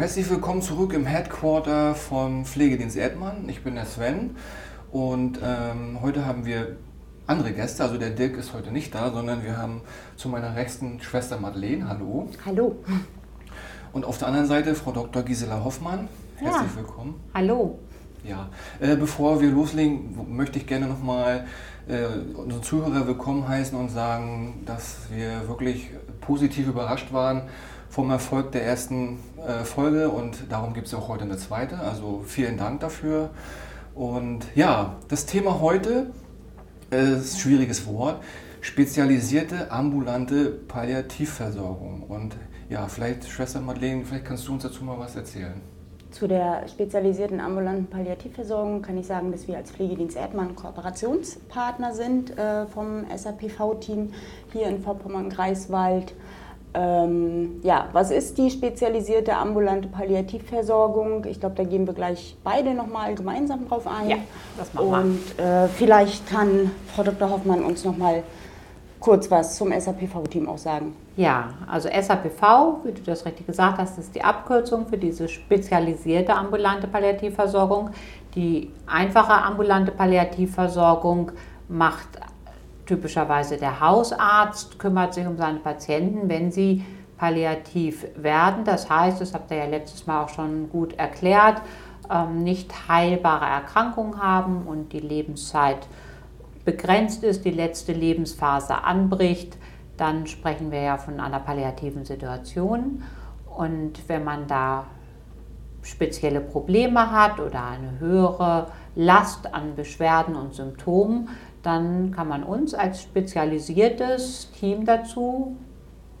herzlich willkommen zurück im Headquarter von Pflegedienst Erdmann. Ich bin der Sven und ähm, heute haben wir andere Gäste. Also der Dirk ist heute nicht da, sondern wir haben zu meiner rechten Schwester Madeleine. Hallo. Hallo. Und auf der anderen Seite Frau Dr. Gisela Hoffmann. Herzlich ja. willkommen. Hallo. Ja, äh, bevor wir loslegen, möchte ich gerne nochmal äh, unsere Zuhörer willkommen heißen und sagen, dass wir wirklich positiv überrascht waren vom Erfolg der ersten äh, Folge und darum gibt es auch heute eine zweite. Also vielen Dank dafür. Und ja, das Thema heute äh, ist ein schwieriges Wort. Spezialisierte ambulante Palliativversorgung. Und ja, vielleicht, Schwester Madeleine, vielleicht kannst du uns dazu mal was erzählen. Zu der spezialisierten ambulanten Palliativversorgung kann ich sagen, dass wir als Pflegedienst Erdmann Kooperationspartner sind äh, vom SAPV-Team hier in Vorpommern-Greifswald. Ähm, ja, was ist die spezialisierte ambulante Palliativversorgung? Ich glaube, da gehen wir gleich beide nochmal gemeinsam drauf ein. Ja, das machen wir. Und äh, vielleicht kann Frau Dr. Hoffmann uns nochmal kurz was zum SAPV-Team auch sagen. Ja, also SAPV, wie du das richtig gesagt hast, ist die Abkürzung für diese spezialisierte ambulante Palliativversorgung. Die einfache ambulante Palliativversorgung macht typischerweise der Hausarzt, kümmert sich um seine Patienten, wenn sie palliativ werden. Das heißt, das habt ihr ja letztes Mal auch schon gut erklärt, ähm, nicht heilbare Erkrankungen haben und die Lebenszeit begrenzt ist, die letzte Lebensphase anbricht, dann sprechen wir ja von einer palliativen Situation. Und wenn man da spezielle Probleme hat oder eine höhere Last an Beschwerden und Symptomen, dann kann man uns als spezialisiertes Team dazu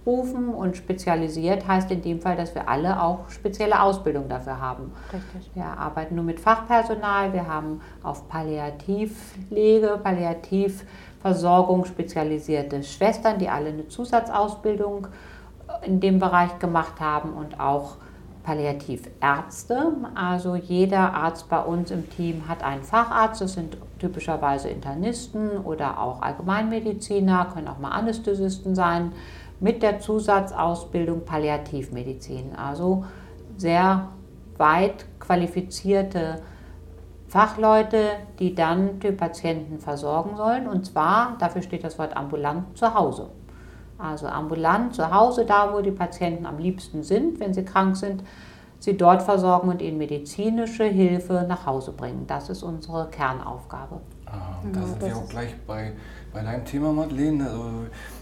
rufen und spezialisiert heißt in dem Fall, dass wir alle auch spezielle Ausbildung dafür haben. Richtig. Wir arbeiten nur mit Fachpersonal, wir haben auf Palliativpflege, Palliativversorgung spezialisierte Schwestern, die alle eine Zusatzausbildung in dem Bereich gemacht haben und auch Palliativärzte. Also jeder Arzt bei uns im Team hat einen Facharzt. Das sind typischerweise Internisten oder auch Allgemeinmediziner, können auch mal Anästhesisten sein, mit der Zusatzausbildung Palliativmedizin. Also sehr weit qualifizierte Fachleute, die dann die Patienten versorgen sollen. Und zwar, dafür steht das Wort ambulant, zu Hause. Also ambulant zu Hause, da wo die Patienten am liebsten sind, wenn sie krank sind, sie dort versorgen und ihnen medizinische Hilfe nach Hause bringen. Das ist unsere Kernaufgabe. Ah, da sind wir auch gleich bei, bei deinem Thema, Madeleine. Also,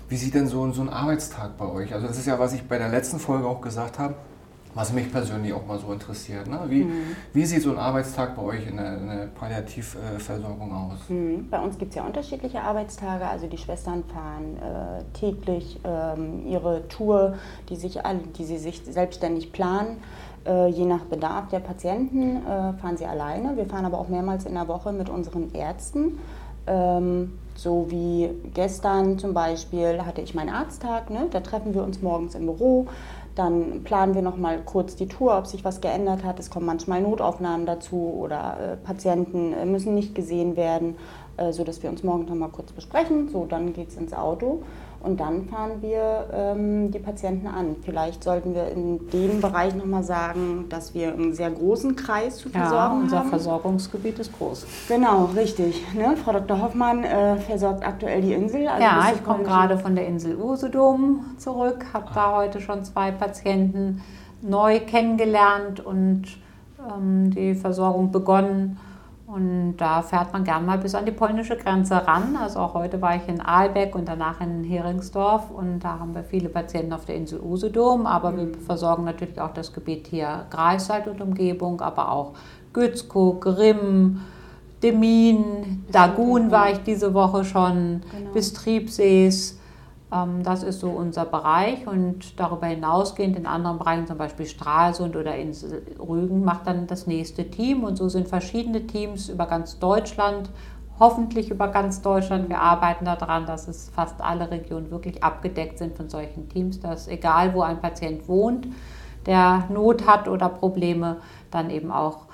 wie sieht denn so, so ein Arbeitstag bei euch? Also das ist ja, was ich bei der letzten Folge auch gesagt habe was mich persönlich auch mal so interessiert. Ne? Wie, mhm. wie sieht so ein Arbeitstag bei euch in der, in der Palliativversorgung aus? Mhm. Bei uns gibt es ja unterschiedliche Arbeitstage. Also die Schwestern fahren äh, täglich ähm, ihre Tour, die, sich, die sie sich selbstständig planen. Äh, je nach Bedarf der Patienten äh, fahren sie alleine. Wir fahren aber auch mehrmals in der Woche mit unseren Ärzten. Ähm, so wie gestern zum Beispiel hatte ich meinen Arzttag. Ne? Da treffen wir uns morgens im Büro dann planen wir noch mal kurz die Tour, ob sich was geändert hat. Es kommen manchmal Notaufnahmen dazu oder äh, Patienten äh, müssen nicht gesehen werden, äh, sodass wir uns morgen noch mal kurz besprechen. So, dann geht es ins Auto und dann fahren wir ähm, die Patienten an. Vielleicht sollten wir in dem Bereich nochmal sagen, dass wir einen sehr großen Kreis zu versorgen ja, unser haben. Versorgungsgebiet ist groß. Genau, richtig. Ne? Frau Dr. Hoffmann äh, versorgt aktuell die Insel. Also ja, ich komme gerade von der Insel Usedom zurück, habe da heute schon zwei Patienten neu kennengelernt und ähm, die Versorgung begonnen. Und da fährt man gern mal bis an die polnische Grenze ran. Also auch heute war ich in Aalbeck und danach in Heringsdorf und da haben wir viele Patienten auf der Insel Usedom, aber wir mhm. versorgen natürlich auch das Gebiet hier Greifswald und Umgebung, aber auch Gützkow, Grimm, Demin, Dagun war ich diese Woche schon, genau. bis Triebsees. Ähm, das ist so unser Bereich und darüber hinausgehend in anderen Bereichen, zum Beispiel Stralsund oder Insel Rügen, macht dann das nächste Team und so sind verschiedene Teams über ganz Deutschland, hoffentlich über ganz Deutschland. Wir arbeiten daran, dass es fast alle Regionen wirklich abgedeckt sind von solchen Teams, dass egal wo ein Patient wohnt, der Not hat oder Probleme, dann eben auch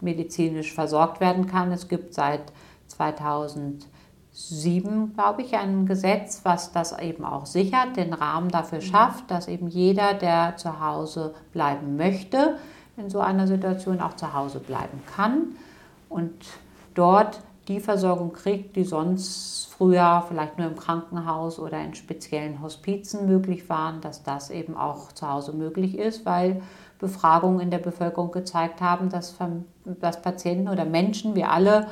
medizinisch versorgt werden kann. Es gibt seit 2000 2007, glaube ich, ein Gesetz, was das eben auch sichert, den Rahmen dafür schafft, dass eben jeder, der zu Hause bleiben möchte, in so einer Situation auch zu Hause bleiben kann und dort die Versorgung kriegt, die sonst früher vielleicht nur im Krankenhaus oder in speziellen Hospizen möglich waren, dass das eben auch zu Hause möglich ist, weil Befragungen in der Bevölkerung gezeigt haben, dass, dass Patienten oder Menschen, wir alle,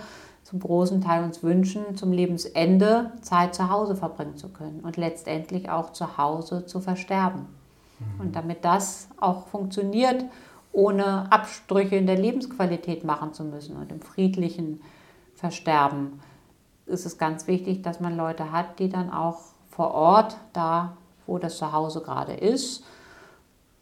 zum großen Teil uns wünschen, zum Lebensende Zeit zu Hause verbringen zu können und letztendlich auch zu Hause zu versterben. Mhm. Und damit das auch funktioniert, ohne Abstriche in der Lebensqualität machen zu müssen und im friedlichen Versterben, ist es ganz wichtig, dass man Leute hat, die dann auch vor Ort, da wo das Zuhause gerade ist,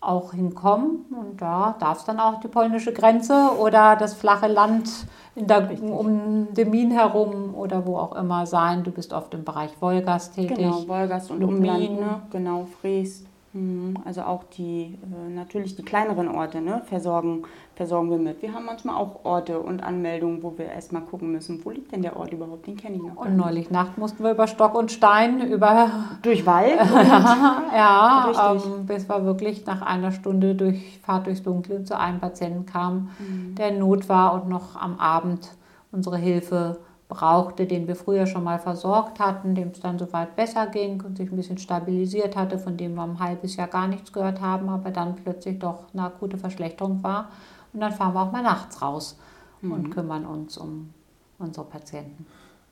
auch hinkommen. Und da darf es dann auch die polnische Grenze oder das flache Land der, um Demin herum oder wo auch immer sein. Du bist oft im Bereich Wolgast tätig. Genau, Wolgast und Umland, ne? genau, Fries. Mhm. Also auch die, äh, natürlich die kleineren Orte ne, versorgen, versorgen wir mit. Wir haben manchmal auch Orte und Anmeldungen, wo wir erstmal gucken müssen, wo liegt denn der Ort überhaupt, den kenne ich noch. Und neulich Nacht mussten wir über Stock und Stein, über... Durch Wald? ja, ähm, bis wir wirklich nach einer Stunde durch Fahrt durchs Dunkle zu einem Patienten kamen, mhm. der in Not war und noch am Abend unsere Hilfe brauchte, den wir früher schon mal versorgt hatten, dem es dann soweit besser ging und sich ein bisschen stabilisiert hatte, von dem wir ein halbes Jahr gar nichts gehört haben, aber dann plötzlich doch eine akute Verschlechterung war. Und dann fahren wir auch mal nachts raus mhm. und kümmern uns um unsere Patienten.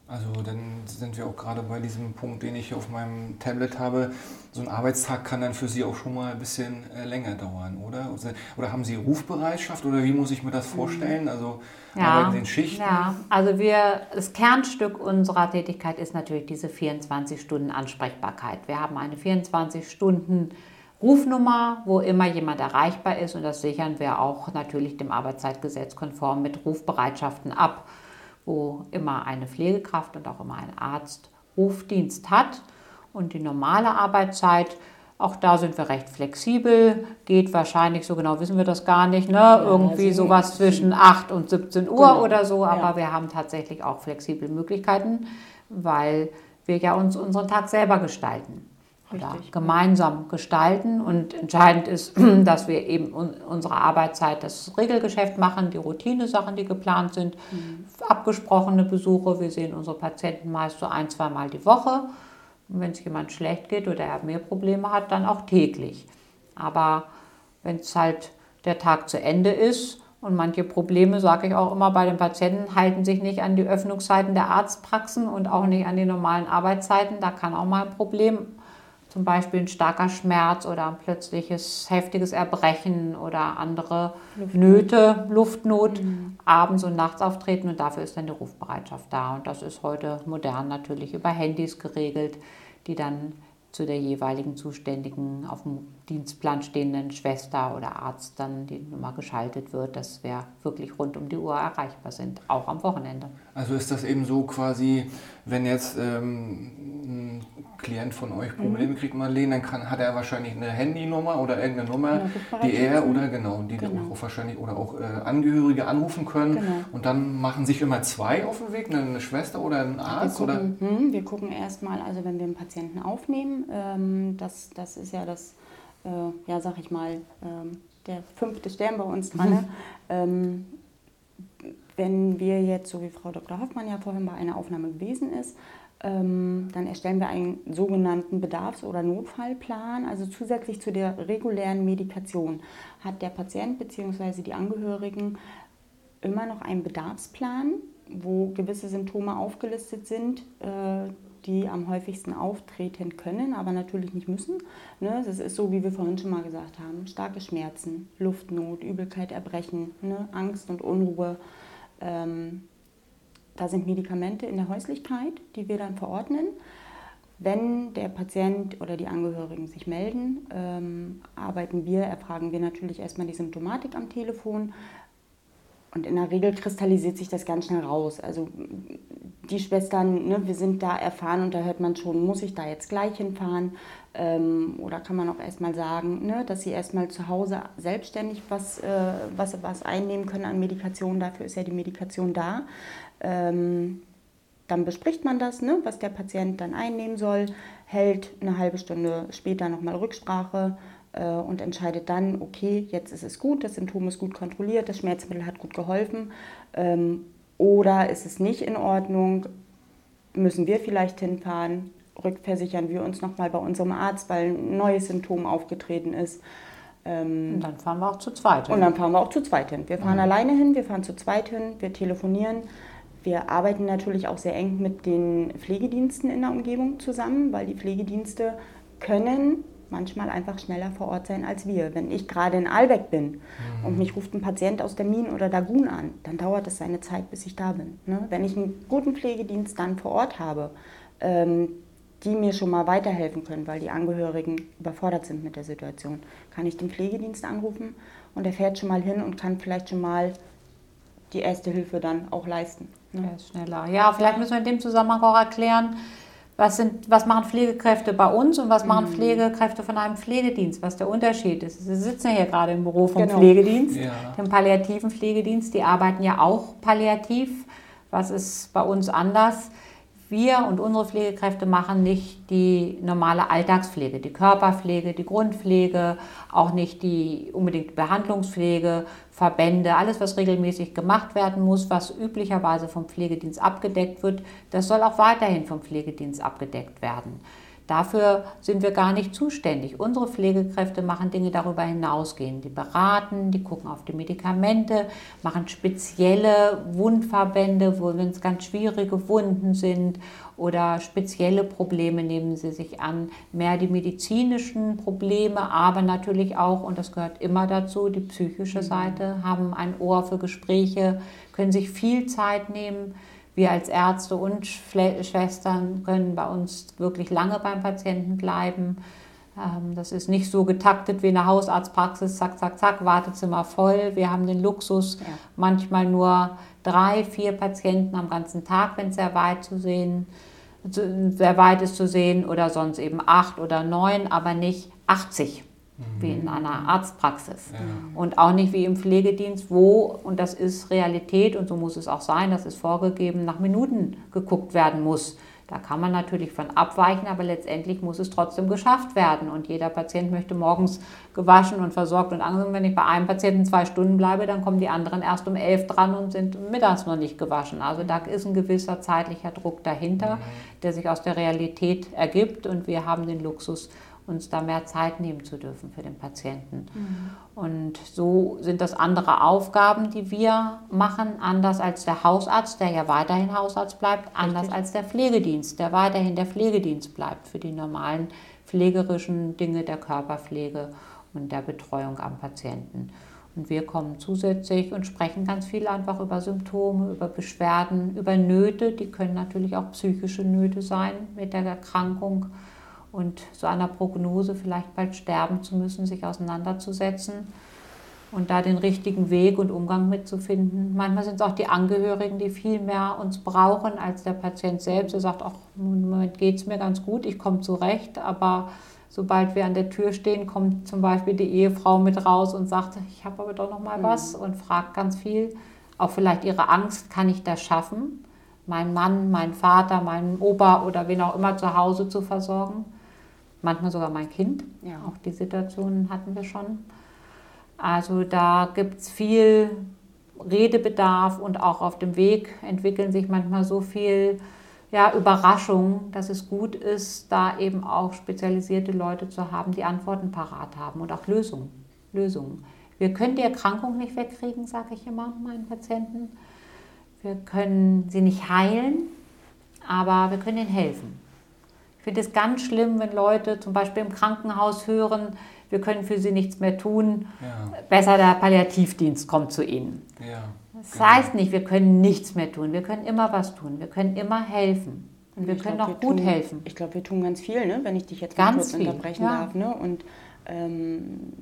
Also dann sind wir auch gerade bei diesem Punkt, den ich auf meinem Tablet habe. So ein Arbeitstag kann dann für Sie auch schon mal ein bisschen äh, länger dauern, oder? Oder haben Sie Rufbereitschaft oder wie muss ich mir das vorstellen? Also ja, arbeiten in Schichten? Ja, also wir, das Kernstück unserer Tätigkeit ist natürlich diese 24 Stunden Ansprechbarkeit. Wir haben eine 24 Stunden Rufnummer, wo immer jemand erreichbar ist und das sichern wir auch natürlich dem Arbeitszeitgesetz konform mit Rufbereitschaften ab wo immer eine Pflegekraft und auch immer ein Arzt Rufdienst hat. Und die normale Arbeitszeit, auch da sind wir recht flexibel, geht wahrscheinlich, so genau wissen wir das gar nicht, ne? Ja, irgendwie also sowas zwischen 8 und 17 Uhr genau. oder so, aber ja. wir haben tatsächlich auch flexible Möglichkeiten, weil wir ja uns unseren Tag selber gestalten oder gemeinsam gestalten. Und entscheidend ist, dass wir eben unsere Arbeitszeit das Regelgeschäft machen, die Routine-Sachen, die geplant sind, mhm. abgesprochene Besuche. Wir sehen unsere Patienten meist so ein, zweimal die Woche. Und wenn es jemand schlecht geht oder er mehr Probleme hat, dann auch täglich. Aber wenn es halt der Tag zu Ende ist und manche Probleme, sage ich auch immer bei den Patienten, halten sich nicht an die Öffnungszeiten der Arztpraxen und auch nicht an die normalen Arbeitszeiten, da kann auch mal ein Problem zum Beispiel ein starker Schmerz oder ein plötzliches heftiges Erbrechen oder andere Luftnot. Nöte, Luftnot mhm. abends und nachts auftreten und dafür ist dann die Rufbereitschaft da. Und das ist heute modern natürlich über Handys geregelt, die dann zu der jeweiligen zuständigen auf dem Dienstplan stehenden Schwester oder Arzt dann die Nummer geschaltet wird, dass wir wirklich rund um die Uhr erreichbar sind, auch am Wochenende. Also ist das eben so quasi, wenn jetzt ähm, ein Klient von euch Probleme mhm. kriegt, Marlene, dann kann, hat er wahrscheinlich eine Handynummer oder irgendeine Nummer, genau, die er oder genau, die genau. auch wahrscheinlich oder auch äh, Angehörige anrufen können. Genau. Und dann machen sich immer zwei auf den Weg, eine Schwester oder ein Arzt? Wir gucken, oder? Hm, wir gucken erstmal, also wenn wir einen Patienten aufnehmen, ähm, das, das ist ja das äh, ja, sag ich mal, ähm, der fünfte Stern bei uns dran. Mhm. Ähm, wenn wir jetzt, so wie Frau Dr. Hoffmann ja vorhin bei einer Aufnahme gewesen ist, ähm, dann erstellen wir einen sogenannten Bedarfs- oder Notfallplan. Also zusätzlich zu der regulären Medikation hat der Patient bzw. die Angehörigen immer noch einen Bedarfsplan, wo gewisse Symptome aufgelistet sind, äh, die am häufigsten auftreten können, aber natürlich nicht müssen. Ne? Das ist so, wie wir vorhin schon mal gesagt haben. Starke Schmerzen, Luftnot, Übelkeit, Erbrechen, ne? Angst und Unruhe. Ähm, da sind Medikamente in der Häuslichkeit, die wir dann verordnen. Wenn der Patient oder die Angehörigen sich melden, ähm, arbeiten wir, erfragen wir natürlich erstmal die Symptomatik am Telefon, und in der Regel kristallisiert sich das ganz schnell raus. Also die Schwestern, ne, wir sind da erfahren und da hört man schon, muss ich da jetzt gleich hinfahren? Ähm, oder kann man auch erstmal sagen, ne, dass sie erstmal zu Hause selbstständig was, äh, was, was einnehmen können an Medikation. Dafür ist ja die Medikation da. Ähm, dann bespricht man das, ne, was der Patient dann einnehmen soll, hält eine halbe Stunde später nochmal Rücksprache und entscheidet dann, okay, jetzt ist es gut, das Symptom ist gut kontrolliert, das Schmerzmittel hat gut geholfen ähm, oder ist es nicht in Ordnung, müssen wir vielleicht hinfahren, rückversichern wir uns nochmal bei unserem Arzt, weil ein neues Symptom aufgetreten ist. Ähm, und dann fahren wir auch zu zweit hin. Und dann fahren wir auch zu zweit hin. Wir fahren mhm. alleine hin, wir fahren zu zweit hin, wir telefonieren. Wir arbeiten natürlich auch sehr eng mit den Pflegediensten in der Umgebung zusammen, weil die Pflegedienste können manchmal einfach schneller vor Ort sein als wir. Wenn ich gerade in Albeck bin mhm. und mich ruft ein Patient aus der Min oder Dagun an, dann dauert es seine Zeit, bis ich da bin. Ne? Wenn ich einen guten Pflegedienst dann vor Ort habe, ähm, die mir schon mal weiterhelfen können, weil die Angehörigen überfordert sind mit der Situation, kann ich den Pflegedienst anrufen und er fährt schon mal hin und kann vielleicht schon mal die erste Hilfe dann auch leisten. Ne? Ja, schneller. Ja, vielleicht müssen wir in dem Zusammenhang auch erklären, was, sind, was machen Pflegekräfte bei uns und was machen mhm. Pflegekräfte von einem Pflegedienst, was der Unterschied ist. Sie sitzen ja hier gerade im Büro vom genau. Pflegedienst, ja. dem palliativen Pflegedienst, die arbeiten ja auch palliativ. Was ist bei uns anders? Wir und unsere Pflegekräfte machen nicht die normale Alltagspflege, die Körperpflege, die Grundpflege, auch nicht die unbedingt Behandlungspflege, Verbände, alles, was regelmäßig gemacht werden muss, was üblicherweise vom Pflegedienst abgedeckt wird, das soll auch weiterhin vom Pflegedienst abgedeckt werden. Dafür sind wir gar nicht zuständig. Unsere Pflegekräfte machen Dinge darüber hinausgehend. Die beraten, die gucken auf die Medikamente, machen spezielle Wundverbände, wo wenn es ganz schwierige Wunden sind oder spezielle Probleme nehmen sie sich an. Mehr die medizinischen Probleme, aber natürlich auch, und das gehört immer dazu, die psychische mhm. Seite, haben ein Ohr für Gespräche, können sich viel Zeit nehmen wir als Ärzte und Schwestern können bei uns wirklich lange beim Patienten bleiben. Ähm, das ist nicht so getaktet wie eine Hausarztpraxis, zack, zack, zack, Wartezimmer voll. Wir haben den Luxus, ja. manchmal nur drei, vier Patienten am ganzen Tag, wenn es sehr weit zu sehen, sehr weit ist zu sehen, oder sonst eben acht oder neun, aber nicht 80 wie in einer Arztpraxis. Ja. Und auch nicht wie im Pflegedienst, wo, und das ist Realität und so muss es auch sein, das ist vorgegeben, nach Minuten geguckt werden muss. Da kann man natürlich von abweichen, aber letztendlich muss es trotzdem geschafft werden. Und jeder Patient möchte morgens gewaschen und versorgt und angenommen, wenn ich bei einem Patienten zwei Stunden bleibe, dann kommen die anderen erst um elf dran und sind mittags noch nicht gewaschen. Also da ist ein gewisser zeitlicher Druck dahinter, mhm. der sich aus der Realität ergibt. Und wir haben den Luxus, uns da mehr Zeit nehmen zu dürfen für den Patienten. Mhm. Und so sind das andere Aufgaben, die wir machen, anders als der Hausarzt, der ja weiterhin Hausarzt bleibt, Richtig. anders als der Pflegedienst, der weiterhin der Pflegedienst bleibt für die normalen pflegerischen Dinge der Körperpflege und der Betreuung am Patienten. Und wir kommen zusätzlich und sprechen ganz viel einfach über Symptome, über Beschwerden, über Nöte. Die können natürlich auch psychische Nöte sein mit der Erkrankung und so einer Prognose vielleicht bald sterben zu müssen, sich auseinanderzusetzen und da den richtigen Weg und Umgang mitzufinden. Manchmal sind es auch die Angehörigen, die viel mehr uns brauchen als der Patient selbst. Er sagt, ach, im Moment geht es mir ganz gut, ich komme zurecht, aber sobald wir an der Tür stehen, kommt zum Beispiel die Ehefrau mit raus und sagt, ich habe aber doch noch mal was mhm. und fragt ganz viel. Auch vielleicht ihre Angst, kann ich das schaffen? Meinen Mann, meinen Vater, meinen Opa oder wen auch immer zu Hause zu versorgen manchmal sogar mein Kind. Ja. Auch die Situationen hatten wir schon. Also da gibt es viel Redebedarf und auch auf dem Weg entwickeln sich manchmal so viel ja, Überraschungen, dass es gut ist, da eben auch spezialisierte Leute zu haben, die Antworten parat haben und auch Lösungen. Lösungen. Wir können die Erkrankung nicht wegkriegen, sage ich immer meinen Patienten. Wir können sie nicht heilen, aber wir können ihnen helfen. Ich finde es ganz schlimm, wenn Leute zum Beispiel im Krankenhaus hören, wir können für sie nichts mehr tun. Ja. Besser der Palliativdienst kommt zu ihnen. Ja, das genau. heißt nicht, wir können nichts mehr tun. Wir können immer was tun. Wir können immer helfen. Und wir ich können glaub, auch wir gut tun, helfen. Ich glaube, wir tun ganz viel, ne? wenn ich dich jetzt ganz kurz viel. unterbrechen ja. darf. Ne? Und ähm,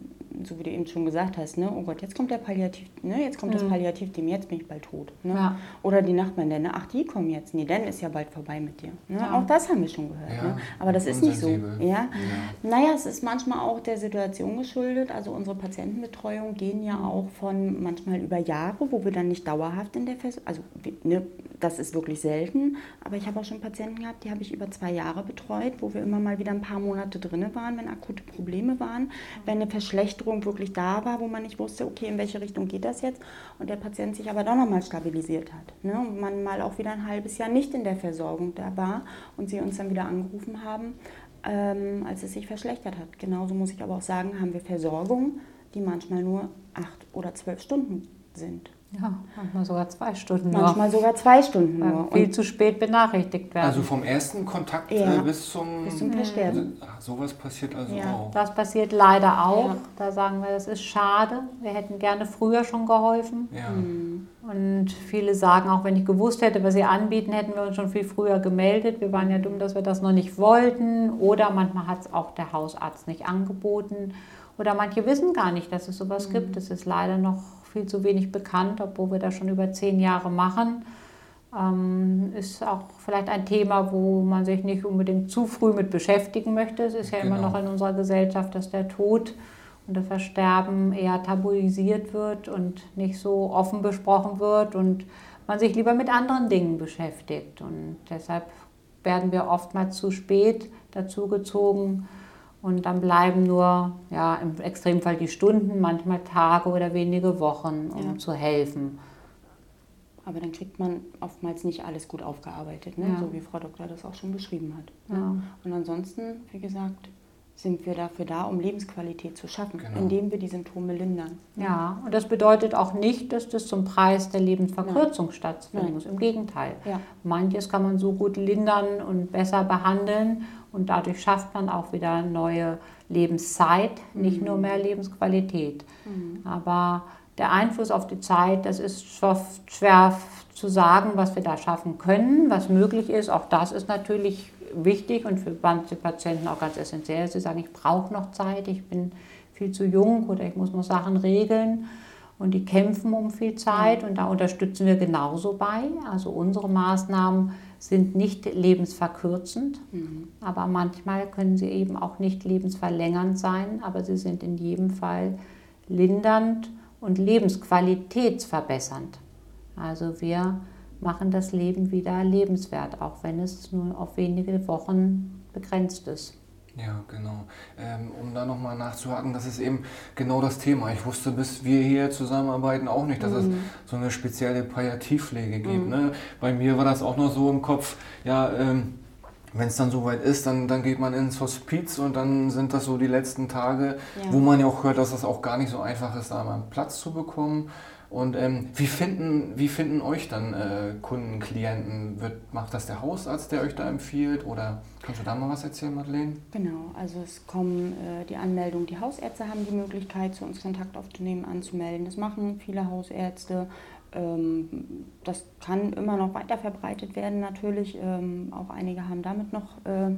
so wie du eben schon gesagt hast, ne, oh Gott, jetzt kommt der Palliativ, ne, jetzt kommt das Mhm. Palliativteam, jetzt bin ich bald tot. Ne? Ja. Oder die Nachbarn, ne, ach, die kommen jetzt, nee, dann ist ja bald vorbei mit dir. Ne? Ja. Auch das haben wir schon gehört. Ja, Ne? Aber das ist nicht so. unsensibel. Ja? Naja, es ist manchmal auch der Situation geschuldet. Also unsere Patientenbetreuung gehen ja auch von manchmal über Jahre, wo wir dann nicht dauerhaft in der Fest, also ne, das ist wirklich selten. Aber ich habe auch schon Patienten gehabt, die habe ich über zwei Jahre betreut, wo wir immer mal wieder ein paar Monate drinne waren, wenn akute Probleme waren, wenn eine Verschlechterung wirklich da war, wo man nicht wusste, okay, in welche Richtung geht das jetzt? Und der Patient sich aber doch nochmal stabilisiert hat. Ne? Und man mal auch wieder ein halbes Jahr nicht in der Versorgung da war und sie uns dann wieder angerufen haben, ähm, als es sich verschlechtert hat. Genauso muss ich aber auch sagen, haben wir Versorgung, die manchmal nur acht oder zwölf Stunden sind. Ja, manchmal sogar zwei Stunden Manchmal nur. sogar zwei Stunden weil nur. viel zu spät benachrichtigt werden. Also vom ersten Kontakt Ja. äh, bis zum... bis zum Versterben. Ach, sowas passiert also Ja. auch. das passiert leider auch. Ja. Da sagen wir, das ist schade. Wir hätten gerne früher schon geholfen. Ja. Mhm. Und viele sagen auch, wenn ich gewusst hätte, was sie anbieten, hätten wir uns schon viel früher gemeldet. Wir waren ja dumm, dass wir das noch nicht wollten. Oder manchmal hat es auch der Hausarzt nicht angeboten. Oder manche wissen gar nicht, dass es sowas gibt. Es ist leider noch viel zu wenig bekannt, obwohl wir das schon über zehn Jahre machen. Ähm, ist auch vielleicht ein Thema, wo man sich nicht unbedingt zu früh mit beschäftigen möchte. Es ist ja immer Genau. noch in unserer Gesellschaft, dass der Tod und das Versterben eher tabuisiert wird und nicht so offen besprochen wird und man sich lieber mit anderen Dingen beschäftigt. Und deshalb werden wir oftmals zu spät dazugezogen und dann bleiben nur ja, im Extremfall die Stunden, manchmal Tage oder wenige Wochen, um Ja. zu helfen. Aber dann kriegt man oftmals nicht alles gut aufgearbeitet, ne? Ja. so wie Frau Doktor das auch schon beschrieben hat. Ja. Und ansonsten, wie gesagt, sind wir dafür da, um Lebensqualität zu schaffen, Genau. indem wir die Symptome lindern. Ja, und das bedeutet auch nicht, dass das zum Preis der Lebensverkürzung stattfinden Nein. muss. Im Gegenteil. Ja. Manches kann man so gut lindern und besser behandeln und dadurch schafft man auch wieder neue Lebenszeit, nicht nur mehr Lebensqualität. Aber der Einfluss auf die Zeit, das ist schwer- schwer zu sagen, was wir da schaffen können, was möglich ist. Auch das ist natürlich wichtig und für manche Patienten auch ganz essentiell. Sie sagen, ich brauche noch Zeit, ich bin viel zu jung oder ich muss noch Sachen regeln. Und die kämpfen um viel Zeit und da unterstützen wir genauso bei. Also unsere Maßnahmen sind nicht lebensverkürzend, aber manchmal können sie eben auch nicht lebensverlängernd sein, aber sie sind in jedem Fall lindernd und lebensqualitätsverbessernd. Also wir machen das Leben wieder lebenswert, auch wenn es nur auf wenige Wochen begrenzt ist. Ja, genau. Ähm, um da nochmal nachzuhaken, das ist eben genau das Thema. Ich wusste, bis wir hier zusammenarbeiten, auch nicht, dass es so eine spezielle Palliativpflege gibt. Ne? Bei mir war das auch noch so im Kopf, ja, ähm, wenn es dann soweit ist, dann, dann geht man ins Hospiz und dann sind das so die letzten Tage, Ja. wo man ja auch hört, dass das auch gar nicht so einfach ist, da mal einen Platz zu bekommen. Und ähm, wie, finden, wie finden euch dann äh, Kunden, Klienten? Wird, macht das der Hausarzt, der euch da empfiehlt? Oder kannst du da mal was erzählen, Madeleine? Genau, also es kommen äh, die Anmeldungen, die Hausärzte haben die Möglichkeit, zu uns Kontakt aufzunehmen, anzumelden. Das machen viele Hausärzte. Ähm, das kann immer noch weiter verbreitet werden natürlich. Ähm, auch einige haben damit noch äh,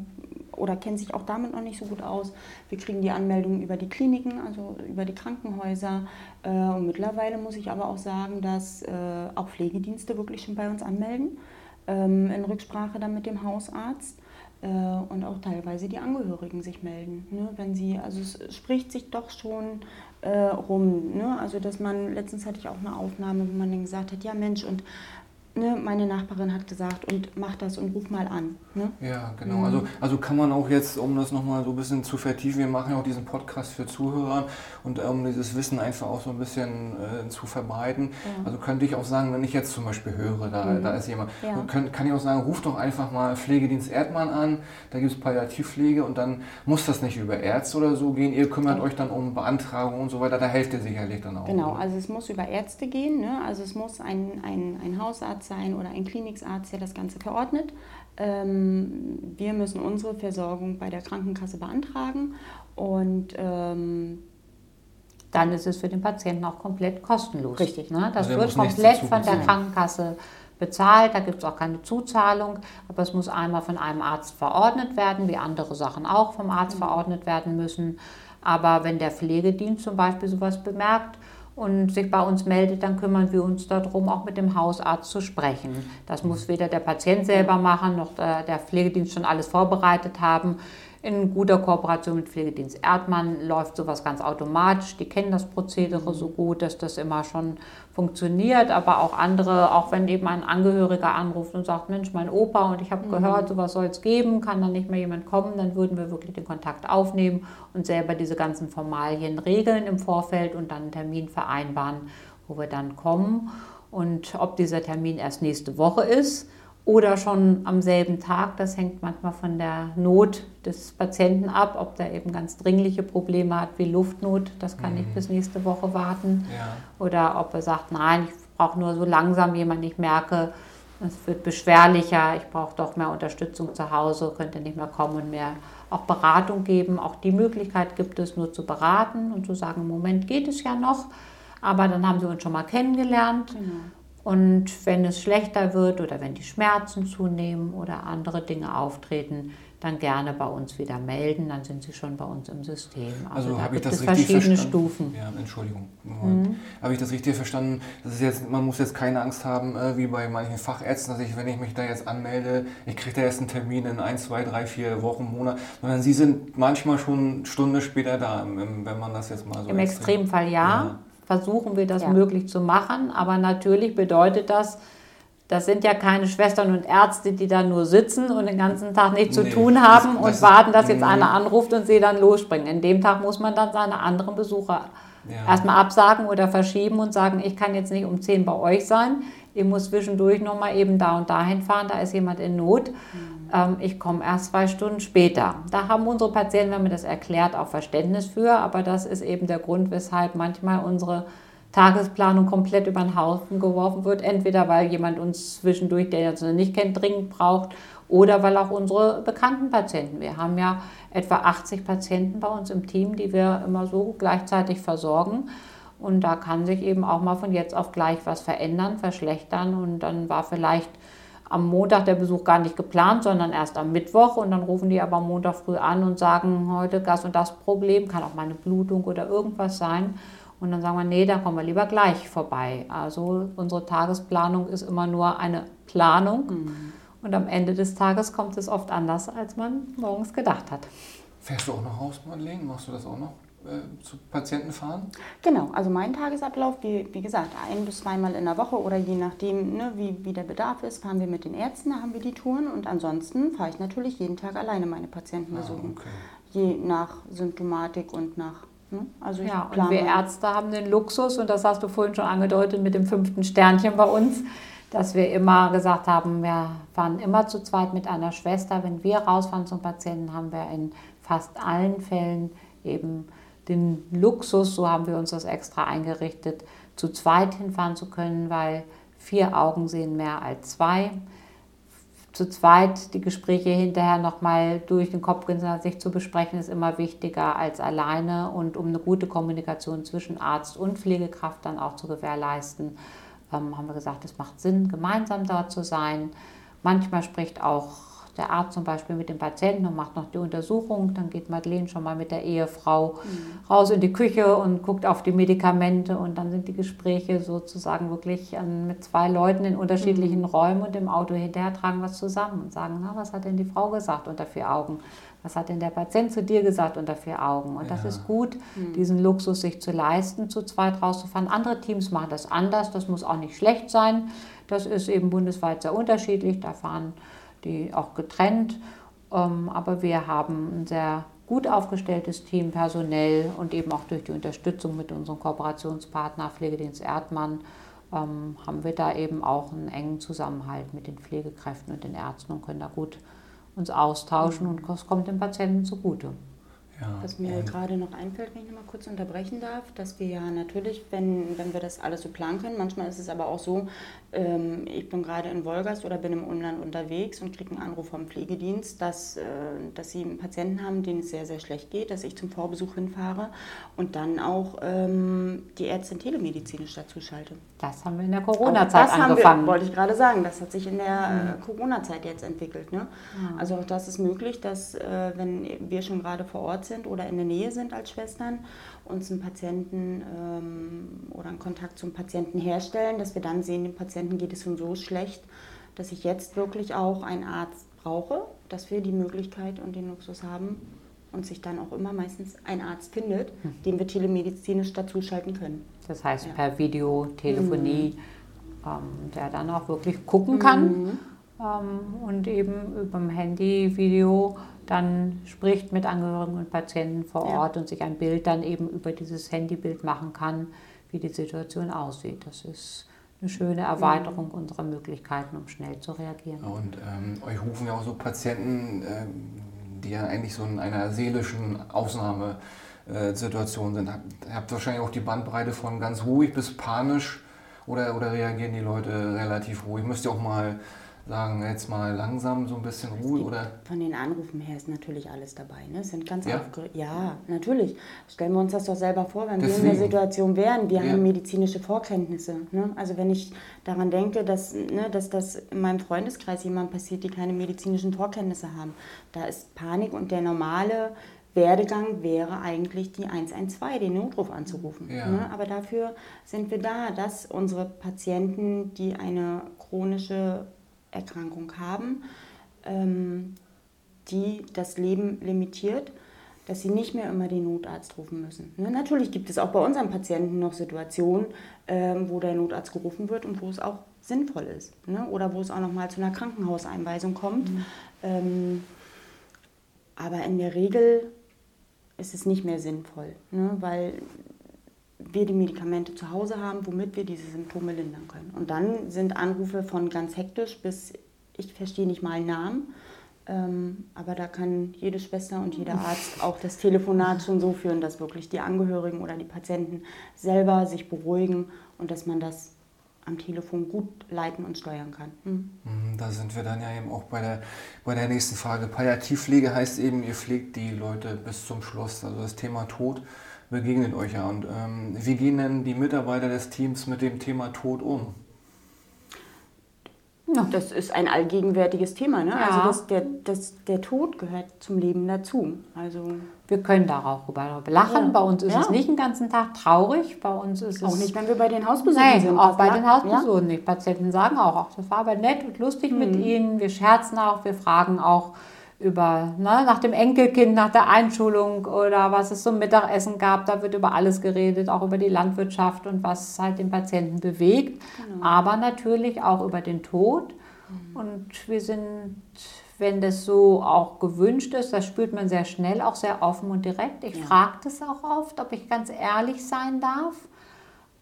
oder kennen sich auch damit noch nicht so gut aus. Wir kriegen die Anmeldungen über die Kliniken, also über die Krankenhäuser. Äh, und mittlerweile muss ich aber auch sagen, dass äh, auch Pflegedienste wirklich schon bei uns anmelden, ähm, in Rücksprache dann mit dem Hausarzt äh, und auch teilweise die Angehörigen sich melden. Ne? Wenn sie, also es spricht sich doch schon äh, rum. Ne? Also dass man, letztens hatte ich auch eine Aufnahme, wo man dann gesagt hat, ja Mensch, und ne, meine Nachbarin hat gesagt, und mach das und ruf mal an. Ne? Ja, genau. Also, also kann man auch jetzt, um das nochmal so ein bisschen zu vertiefen, wir machen ja auch diesen Podcast für Zuhörer und um dieses Wissen einfach auch so ein bisschen äh, zu verbreiten. Ja. Also könnte ich auch sagen, wenn ich jetzt zum Beispiel höre, da, Mhm. da ist jemand, Ja. könnt, kann ich auch sagen, ruf doch einfach mal Pflegedienst Erdmann an, da gibt es Palliativpflege und dann muss das nicht über Ärzte oder so gehen. Ihr kümmert Doch. euch dann um Beantragung und so weiter, da helft ihr sicherlich dann auch. Genau, oder? also es muss über Ärzte gehen. Ne? Also es muss ein, ein, ein Hausarzt sein oder ein Kliniksarzt, der das Ganze verordnet. Ähm, wir müssen unsere Versorgung bei der Krankenkasse beantragen und ähm, Dann ist es für den Patienten auch komplett kostenlos. Richtig. Ne? Das Also wird komplett von der. Krankenkasse bezahlt. Da gibt es auch keine Zuzahlung. Aber es muss einmal von einem Arzt verordnet werden, wie andere Sachen auch vom Arzt verordnet werden müssen. Aber wenn der Pflegedienst zum Beispiel sowas bemerkt, und sich bei uns meldet, dann kümmern wir uns darum, auch mit dem Hausarzt zu sprechen. Das muss weder der Patient selber machen, noch der Pflegedienst schon alles vorbereitet haben. In guter Kooperation mit Pflegedienst Erdmann läuft sowas ganz automatisch. Die kennen das Prozedere so gut, dass das immer schon funktioniert. Aber auch andere, auch wenn eben ein Angehöriger anruft und sagt, Mensch, mein Opa und ich habe mhm. gehört, sowas soll es geben, kann dann nicht mehr jemand kommen, dann würden wir wirklich den Kontakt aufnehmen und selber diese ganzen Formalien regeln im Vorfeld und dann einen Termin vereinbaren, wo wir dann kommen. Und ob dieser Termin erst nächste Woche ist oder schon am selben Tag. Das hängt manchmal von der Not des Patienten ab, ob der eben ganz dringliche Probleme hat wie Luftnot. Das kann mhm. nicht bis nächste Woche warten. Ja. Oder ob er sagt, nein, ich brauche nur so langsam jemanden, ich merke, es wird beschwerlicher, ich brauche doch mehr Unterstützung zu Hause, könnte nicht mehr kommen und mehr auch Beratung geben. Auch die Möglichkeit gibt es, nur zu beraten und zu sagen, im Moment geht es ja noch, aber dann haben sie uns schon mal kennengelernt. Genau. Und wenn es schlechter wird oder wenn die Schmerzen zunehmen oder andere Dinge auftreten, dann gerne bei uns wieder melden, dann sind sie schon bei uns im System. Also, also habe ich das richtig verschiedene verstanden? Stufen. Ja, Entschuldigung. Mhm. Habe ich das richtig verstanden? Das ist jetzt, man muss jetzt keine Angst haben, äh, wie bei manchen Fachärzten, dass ich, wenn ich mich da jetzt anmelde, ich kriege da erst einen Termin in ein, zwei, drei, vier Wochen, Monat, sondern sie sind manchmal schon eine Stunde später da, wenn man das jetzt mal so. Im Extremfall ja. ja versuchen wir das ja. möglich zu machen. Aber natürlich bedeutet das, das sind ja keine Schwestern und Ärzte, die da nur sitzen und den ganzen Tag nichts nee, zu tun haben das, das und warten, dass jetzt einer anruft und sie dann losspringen. In dem Tag muss man dann seine anderen Besucher ja. erstmal absagen oder verschieben und sagen, ich kann jetzt nicht um 10 bei euch sein. Ich muss zwischendurch nochmal eben da und dahin fahren, da ist jemand in Not. Mhm ähm, ich komme erst zwei Stunden später. Da haben unsere Patienten, wenn man das erklärt, auch Verständnis für, aber das ist eben der Grund, weshalb manchmal unsere Tagesplanung komplett über den Haufen geworfen wird. Entweder weil jemand uns zwischendurch, der uns nicht kennt, dringend braucht oder weil auch unsere bekannten Patienten, wir haben ja etwa 80 Patienten bei uns im Team, die wir immer so gleichzeitig versorgen. Und da kann sich eben auch mal von jetzt auf gleich was verändern, verschlechtern. Und dann war vielleicht am Montag der Besuch gar nicht geplant, sondern erst am Mittwoch. Und dann rufen die aber am Montag früh an und sagen, heute das und das Problem, kann auch mal eine Blutung oder irgendwas sein. Und dann sagen wir, nee, da kommen wir lieber gleich vorbei. Also unsere Tagesplanung ist immer nur eine Planung. Mhm. Und am Ende des Tages kommt es oft anders, als man morgens gedacht hat. Fährst du auch noch raus, Madeleine? Machst du das auch noch? Äh, zu Patienten fahren? Genau, also mein Tagesablauf, wie, wie gesagt, ein bis zweimal in der Woche oder je nachdem, ne, wie, wie der Bedarf ist, fahren wir mit den Ärzten, da haben wir die Touren und ansonsten fahre ich natürlich jeden Tag alleine meine Patienten ah, besuchen. Okay. Je nach Symptomatik und nach ne, also ja, und wir Ärzte haben den Luxus, und das hast du vorhin schon angedeutet mit dem fünften Sternchen bei uns, dass wir immer gesagt haben, wir fahren immer zu zweit mit einer Schwester. Wenn wir rausfahren zum Patienten, haben wir in fast allen Fällen eben den Luxus, so haben wir uns das extra eingerichtet, zu zweit hinfahren zu können, weil vier Augen sehen mehr als zwei. Zu zweit die Gespräche hinterher nochmal durch den Kopf gehen, sich zu besprechen, ist immer wichtiger als alleine. Und um eine gute Kommunikation zwischen Arzt und Pflegekraft dann auch zu gewährleisten, ähm, haben wir gesagt, es macht Sinn, gemeinsam dort zu sein. Manchmal spricht auch der Arzt zum Beispiel mit dem Patienten und macht noch die Untersuchung. Dann geht Madeleine schon mal mit der Ehefrau mhm. raus in die Küche und guckt auf die Medikamente. Und dann sind die Gespräche sozusagen wirklich mit zwei Leuten in unterschiedlichen mhm. Räumen und im Auto hinterher tragen was zusammen und sagen, na, was hat denn die Frau gesagt unter vier Augen? Was hat denn der Patient zu dir gesagt unter vier Augen? Und ja. das ist gut, mhm. diesen Luxus sich zu leisten, zu zweit rauszufahren. Andere Teams machen das anders, das muss auch nicht schlecht sein. Das ist eben bundesweit sehr unterschiedlich. Da fahren die auch getrennt. Ähm, aber wir haben ein sehr gut aufgestelltes Team personell und eben auch durch die Unterstützung mit unserem Kooperationspartner Pflegedienst Erdmann ähm, haben wir da eben auch einen engen Zusammenhalt mit den Pflegekräften und den Ärzten und können da gut uns austauschen und das kommt den Patienten zugute. Ja, Was mir gerade noch einfällt, wenn ich noch mal kurz unterbrechen darf, dass wir ja natürlich, wenn, wenn wir das alles so planen können, manchmal ist es aber auch so, ähm, ich bin gerade in Wolgast oder bin im Umland unterwegs und kriege einen Anruf vom Pflegedienst, dass, äh, dass sie einen Patienten haben, denen es sehr, sehr schlecht geht, dass ich zum Vorbesuch hinfahre und dann auch ähm, die Ärztin telemedizinisch dazu schalte. Das haben wir in der Corona-Zeit angefangen. Wir, wollte ich gerade sagen, das hat sich in der mhm. Corona-Zeit jetzt entwickelt. Ne? Mhm. Also auch das ist möglich, dass äh, wenn wir schon gerade vor Ort Sind oder in der Nähe sind als Schwestern, uns einen Patienten ähm, oder einen Kontakt zum Patienten herstellen, dass wir dann sehen, dem Patienten geht es schon so schlecht, dass ich jetzt wirklich auch einen Arzt brauche, dass wir die Möglichkeit und den Luxus haben und sich dann auch immer meistens ein Arzt findet, mhm. den wir telemedizinisch dazuschalten können. Das heißt ja. per Video, Telefonie, mhm. ähm, der dann auch wirklich gucken kann mhm. ähm, und eben über dem Handy, Video dann spricht mit Angehörigen und Patienten vor Ort ja. und sich ein Bild dann eben über dieses Handybild machen kann, wie die Situation aussieht. Das ist eine schöne Erweiterung mhm. unserer Möglichkeiten, um schnell zu reagieren. Und ähm, euch rufen ja auch so Patienten, äh, die ja eigentlich so in einer seelischen Ausnahmesituation sind. Ihr habt wahrscheinlich auch die Bandbreite von ganz ruhig bis panisch oder, oder reagieren die Leute relativ ruhig? Müsst ihr auch mal sagen, jetzt mal langsam so ein bisschen Ruhe oder? Von den Anrufen her ist natürlich alles dabei. Ne? sind ganz ja? aufgeregt. Ja, natürlich. Stellen wir uns das doch selber vor, wenn Deswegen. wir in der Situation wären. Wir ja. haben medizinische Vorkenntnisse. Ne? Also wenn ich daran denke, dass, ne, dass das in meinem Freundeskreis jemand passiert, die keine medizinischen Vorkenntnisse haben, da ist Panik und der normale Werdegang wäre eigentlich die 112, den Notruf anzurufen. Ja. Ne? Aber dafür sind wir da, dass unsere Patienten, die eine chronische Erkrankung haben, ähm, die das Leben limitiert, dass sie nicht mehr immer den Notarzt rufen müssen. Ne? Natürlich gibt es auch bei unseren Patienten noch Situationen, ähm, wo der Notarzt gerufen wird und wo es auch sinnvoll ist. Ne? Oder wo es auch nochmal zu einer Krankenhauseinweisung kommt. Mhm. Ähm, aber in der Regel ist es nicht mehr sinnvoll, ne? weil wir die Medikamente zu Hause haben, womit wir diese Symptome lindern können. Und dann sind Anrufe von ganz hektisch bis ich verstehe nicht mal einen Namen. Ähm, aber da kann jede Schwester und jeder Arzt auch das Telefonat schon so führen, dass wirklich die Angehörigen oder die Patienten selber sich beruhigen und dass man das am Telefon gut leiten und steuern kann. Hm. Da sind wir dann ja eben auch bei der, bei der nächsten Frage. Palliativpflege heißt eben, ihr pflegt die Leute bis zum Schluss. Also das Thema Tod begegnet euch ja. Und ähm, wie gehen denn die Mitarbeiter des Teams mit dem Thema Tod um? Ja. Das ist ein allgegenwärtiges Thema. Ne? Ja. Also das, der, das, der Tod gehört zum Leben dazu. Also wir können darüber lachen. Ja. Bei uns ist ja. es nicht den ganzen Tag traurig. Bei uns ist auch es nicht, wenn wir bei den Hausbesuchen nee, sind. Auch bei den Hausbesuchen nicht. Patienten sagen auch, ach, das war aber nett und lustig mhm. mit ihnen. Wir scherzen auch, wir fragen auch über ne, nach dem Enkelkind, nach der Einschulung oder was es zum Mittagessen gab. Da wird über alles geredet, auch über die Landwirtschaft und was halt den Patienten bewegt. Genau. Aber natürlich auch über den Tod. Mhm. Und wir sind, wenn das so auch gewünscht ist, das spürt man sehr schnell, auch sehr offen und direkt. Ich ja. frage das auch oft, ob ich ganz ehrlich sein darf.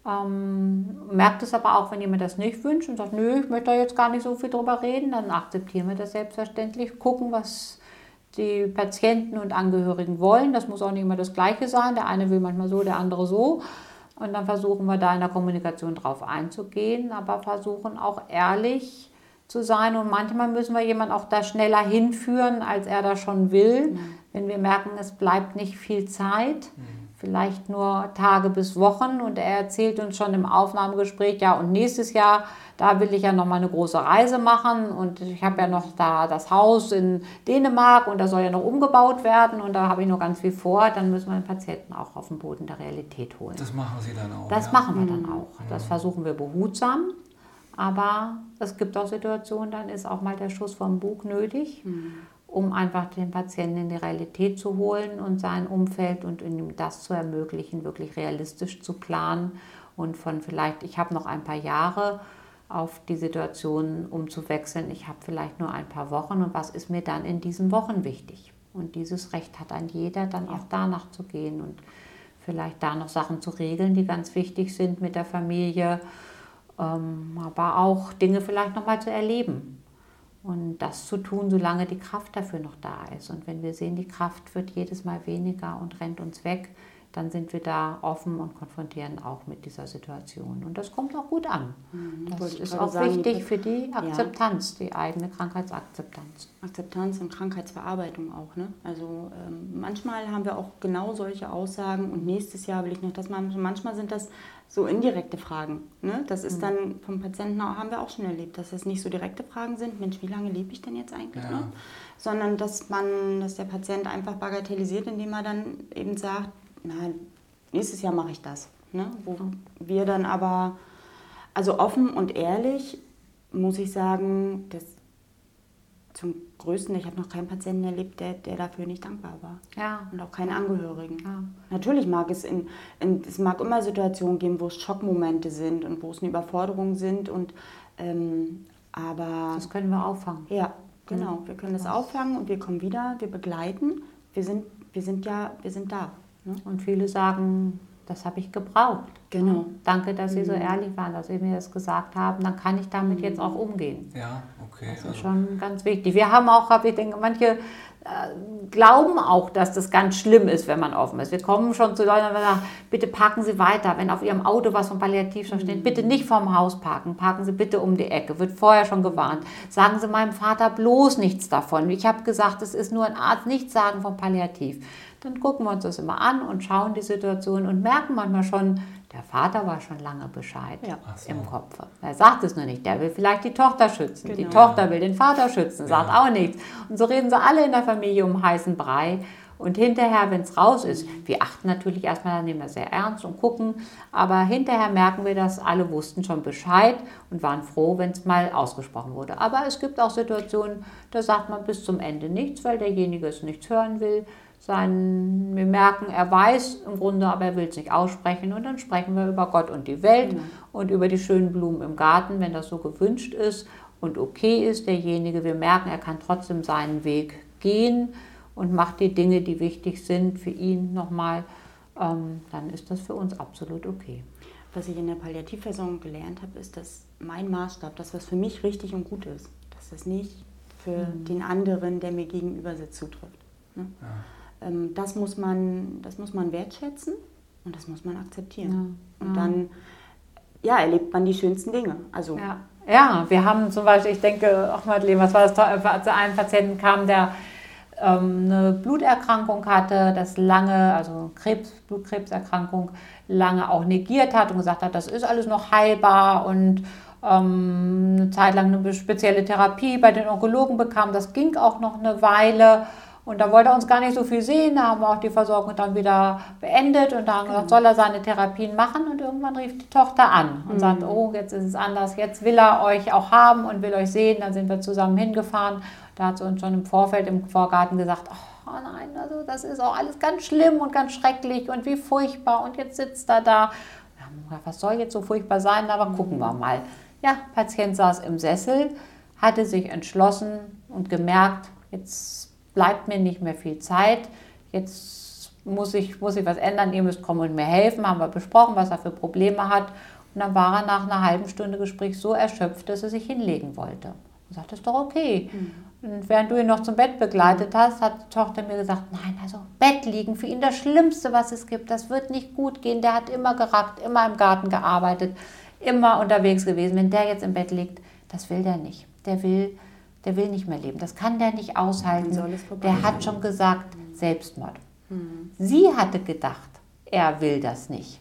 Ähm, merkt es aber auch, wenn jemand das nicht wünscht und sagt, nö, ich möchte da jetzt gar nicht so viel drüber reden, dann akzeptieren wir das selbstverständlich, gucken, was die Patienten und Angehörigen wollen. Das muss auch nicht immer das Gleiche sein. Der eine will manchmal so, der andere so. Und dann versuchen wir da in der Kommunikation drauf einzugehen, aber versuchen auch ehrlich zu sein. Und manchmal müssen wir jemanden auch da schneller hinführen, als er da schon will, mhm. wenn wir merken, es bleibt nicht viel Zeit. Mhm vielleicht nur Tage bis Wochen und er erzählt uns schon im Aufnahmegespräch, ja, und nächstes Jahr, da will ich ja noch mal eine große Reise machen und ich habe ja noch da das Haus in Dänemark und da soll ja noch umgebaut werden und da habe ich noch ganz viel vor, dann müssen wir den Patienten auch auf den Boden der Realität holen. Das machen Sie dann auch. Das ja? machen wir dann mhm. auch. Das versuchen wir behutsam. Aber es gibt auch Situationen, dann ist auch mal der Schuss vom Bug nötig. Mhm um einfach den Patienten in die Realität zu holen und sein Umfeld und ihm das zu ermöglichen, wirklich realistisch zu planen und von vielleicht, ich habe noch ein paar Jahre auf die Situation umzuwechseln, ich habe vielleicht nur ein paar Wochen und was ist mir dann in diesen Wochen wichtig? Und dieses Recht hat ein jeder, dann auch danach zu gehen und vielleicht da noch Sachen zu regeln, die ganz wichtig sind mit der Familie, ähm, aber auch Dinge vielleicht nochmal zu erleben und das zu tun, solange die Kraft dafür noch da ist. Und wenn wir sehen, die Kraft wird jedes Mal weniger und rennt uns weg, dann sind wir da offen und konfrontieren auch mit dieser Situation. Und das kommt auch gut an. Mhm, das ist auch sagen, wichtig für die Akzeptanz, ja. die eigene Krankheitsakzeptanz. Akzeptanz und Krankheitsverarbeitung auch. Ne? Also ähm, manchmal haben wir auch genau solche Aussagen und nächstes Jahr will ich noch das machen. Manchmal sind das so indirekte Fragen. Ne? Das ist mhm. dann vom Patienten haben wir auch schon erlebt, dass es nicht so direkte Fragen sind. Mensch, wie lange lebe ich denn jetzt eigentlich ja. noch? Sondern dass man, dass der Patient einfach bagatellisiert, indem er dann eben sagt, na, nächstes Jahr mache ich das. Ne? Wo wir dann aber, also offen und ehrlich, muss ich sagen, das zum größten, ich habe noch keinen Patienten erlebt, der, der dafür nicht dankbar war. Ja. Und auch keine Angehörigen. Ja. Natürlich mag es in, in, es mag immer Situationen geben, wo es Schockmomente sind und wo es eine Überforderung sind. Und, ähm, aber das können wir auffangen. Ja, genau. Wir können das auffangen und wir kommen wieder, wir begleiten. Wir sind, wir sind ja, wir sind da. Ne? Und viele sagen, das habe ich gebraucht. Genau. Danke, dass Sie so mhm. ehrlich waren, dass Sie mir das gesagt haben. Dann kann ich damit jetzt auch umgehen. Ja, okay. Das ist also. schon ganz wichtig. Wir haben auch, ich denke, manche glauben auch, dass das ganz schlimm ist, wenn man offen ist. Wir kommen schon zu Leuten und sagen, bitte parken Sie weiter. Wenn auf Ihrem Auto was von Palliativ schon steht, bitte nicht vorm Haus parken. Parken Sie bitte um die Ecke. Wird vorher schon gewarnt. Sagen Sie meinem Vater bloß nichts davon. Ich habe gesagt, es ist nur ein Arzt, nichts sagen von Palliativ dann gucken wir uns das immer an und schauen die Situation und merken manchmal schon, der Vater war schon lange Bescheid ja. so. im Kopf. Er sagt es nur nicht. Der will vielleicht die Tochter schützen. Genau. Die Tochter will den Vater schützen, sagt ja. auch nichts. Und so reden sie alle in der Familie um heißen Brei. Und hinterher, wenn es raus ist, wir achten natürlich erstmal, dann nehmen wir sehr ernst und gucken, aber hinterher merken wir, dass alle wussten schon Bescheid und waren froh, wenn es mal ausgesprochen wurde. Aber es gibt auch Situationen, da sagt man bis zum Ende nichts, weil derjenige es nichts hören will sein, wir merken, er weiß im Grunde, aber er will es nicht aussprechen. Und dann sprechen wir über Gott und die Welt ja. und über die schönen Blumen im Garten, wenn das so gewünscht ist und okay ist, derjenige. Wir merken, er kann trotzdem seinen Weg gehen und macht die Dinge, die wichtig sind für ihn nochmal. Ähm, dann ist das für uns absolut okay. Was ich in der Palliativversorgung gelernt habe, ist, dass mein Maßstab, das, was für mich richtig und gut ist, dass das nicht für mhm. den anderen, der mir gegenüber sitzt, zutrifft. Ne? Ja. Ähm, das, muss man, das muss man wertschätzen und das muss man akzeptieren. Ja. Und dann ja, erlebt man die schönsten Dinge. Also, ja. ja, wir haben zum Beispiel, ich denke, ach Madeleine, was war das, als ein Patienten kam, der ähm, eine Bluterkrankung hatte, das lange, also Krebs, Blutkrebserkrankung, lange auch negiert hat und gesagt hat, das ist alles noch heilbar und ähm, eine Zeit lang eine spezielle Therapie bei den Onkologen bekam. Das ging auch noch eine Weile. Und da wollte er uns gar nicht so viel sehen. Da haben wir auch die Versorgung dann wieder beendet und da haben wir gesagt, soll er seine Therapien machen. Und irgendwann rief die Tochter an und mhm. sagt, oh, jetzt ist es anders, jetzt will er euch auch haben und will euch sehen. Dann sind wir zusammen hingefahren. Da hat sie uns schon im Vorfeld im Vorgarten gesagt, oh nein, also das ist auch alles ganz schlimm und ganz schrecklich und wie furchtbar. Und jetzt sitzt er da. Gesagt, was soll jetzt so furchtbar sein? Aber gucken wir mal. Ja, Patient saß im Sessel, hatte sich entschlossen und gemerkt, jetzt bleibt mir nicht mehr viel Zeit. Jetzt muss ich, muss ich was ändern, ihr müsst kommen und mir helfen. Haben wir besprochen, was er für Probleme hat. Und dann war er nach einer halben Stunde Gespräch so erschöpft, dass er sich hinlegen wollte. Und sagte, ist doch okay. Mhm. Und während du ihn noch zum Bett begleitet hast, hat die Tochter mir gesagt, nein, also Bett liegen, für ihn das Schlimmste, was es gibt. Das wird nicht gut gehen. Der hat immer gerackt, immer im Garten gearbeitet, immer unterwegs gewesen. Wenn der jetzt im Bett liegt, das will der nicht. Der will der will nicht mehr leben. Das kann der nicht aushalten. Der hat schon gesagt, Selbstmord. Mhm. Sie hatte gedacht, er will das nicht.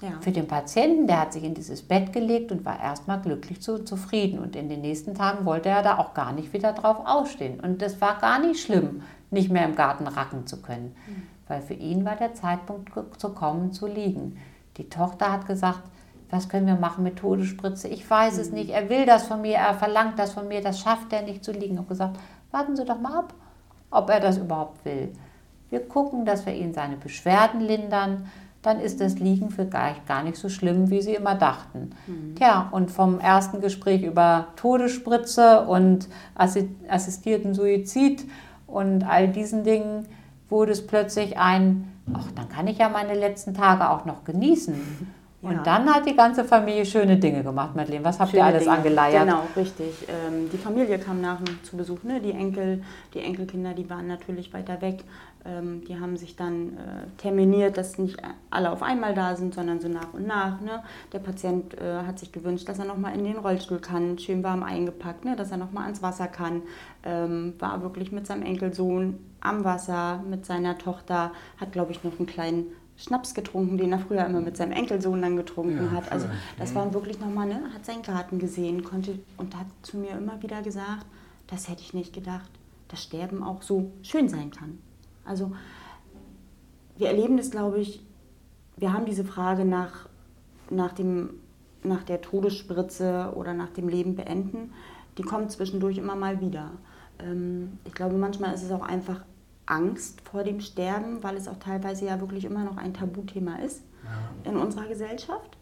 Ja. Für den Patienten, der hat sich in dieses Bett gelegt und war erstmal glücklich zu, zufrieden. Und in den nächsten Tagen wollte er da auch gar nicht wieder drauf ausstehen. Und das war gar nicht schlimm, nicht mehr im Garten racken zu können. Mhm. Weil für ihn war der Zeitpunkt zu kommen, zu liegen. Die Tochter hat gesagt, was können wir machen mit Todesspritze? Ich weiß es mhm. nicht. Er will das von mir, er verlangt das von mir, das schafft er nicht zu liegen. Ich habe gesagt, warten Sie doch mal ab, ob er das überhaupt will. Wir gucken, dass wir ihn seine Beschwerden lindern. Dann ist das Liegen für gar, gar nicht so schlimm, wie Sie immer dachten. Mhm. Tja, und vom ersten Gespräch über Todesspritze und assistierten Suizid und all diesen Dingen wurde es plötzlich ein, ach, dann kann ich ja meine letzten Tage auch noch genießen. Und ja. dann hat die ganze Familie schöne Dinge gemacht, Madeleine. Was habt schöne ihr alles Dinge. angeleiert? Genau, richtig. Ähm, die Familie kam nach zu Besuch. Ne? Die Enkel, die Enkelkinder, die waren natürlich weiter weg. Ähm, die haben sich dann äh, terminiert, dass nicht alle auf einmal da sind, sondern so nach und nach. Ne? Der Patient äh, hat sich gewünscht, dass er nochmal in den Rollstuhl kann, schön warm eingepackt, ne? dass er nochmal ans Wasser kann. Ähm, war wirklich mit seinem Enkelsohn am Wasser, mit seiner Tochter, hat, glaube ich, noch einen kleinen Schnaps getrunken, den er früher immer mit seinem Enkelsohn dann getrunken ja, hat. Also das mhm. war wirklich nochmal, ne, hat seinen Garten gesehen, konnte und hat zu mir immer wieder gesagt, das hätte ich nicht gedacht, dass Sterben auch so schön sein kann. Also wir erleben das, glaube ich, wir haben diese Frage nach, nach, dem, nach der Todesspritze oder nach dem Leben beenden, die kommt zwischendurch immer mal wieder. Ähm, ich glaube, manchmal ist es auch einfach Angst vor dem Sterben, weil es auch teilweise ja wirklich immer noch ein Tabuthema ist ja. in unserer Gesellschaft.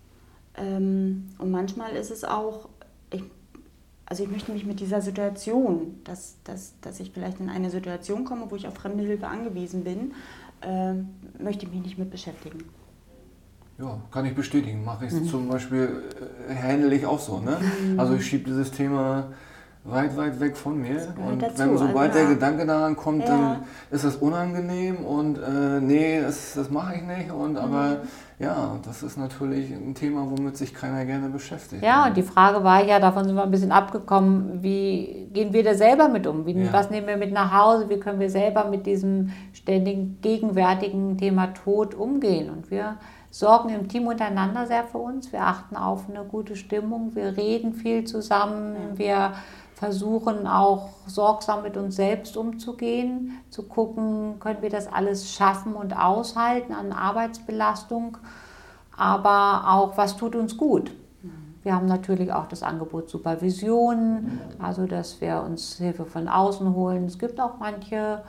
Ähm, und manchmal ist es auch, ich, also ich möchte mich mit dieser Situation, dass, dass, dass ich vielleicht in eine Situation komme, wo ich auf fremde Hilfe angewiesen bin, äh, möchte ich mich nicht mit beschäftigen. Ja, kann ich bestätigen. Mache ich es mhm. zum Beispiel, äh, handle ich auch so. Ne? Mhm. Also ich schiebe dieses Thema weit, weit weg von mir. Und dazu, wenn sobald also, der ja. Gedanke daran kommt, ja. dann ist das unangenehm und äh, nee, das, das mache ich nicht. Und aber mhm. ja, das ist natürlich ein Thema, womit sich keiner gerne beschäftigt. Ja, und die Frage war ja, davon sind wir ein bisschen abgekommen, wie gehen wir da selber mit um? Wie, ja. Was nehmen wir mit nach Hause? Wie können wir selber mit diesem ständigen gegenwärtigen Thema Tod umgehen? Und wir sorgen im Team untereinander sehr für uns. Wir achten auf eine gute Stimmung. Wir reden viel zusammen. Wir versuchen auch sorgsam mit uns selbst umzugehen, zu gucken, können wir das alles schaffen und aushalten an Arbeitsbelastung, aber auch, was tut uns gut. Wir haben natürlich auch das Angebot Supervision, also dass wir uns Hilfe von außen holen. Es gibt auch manche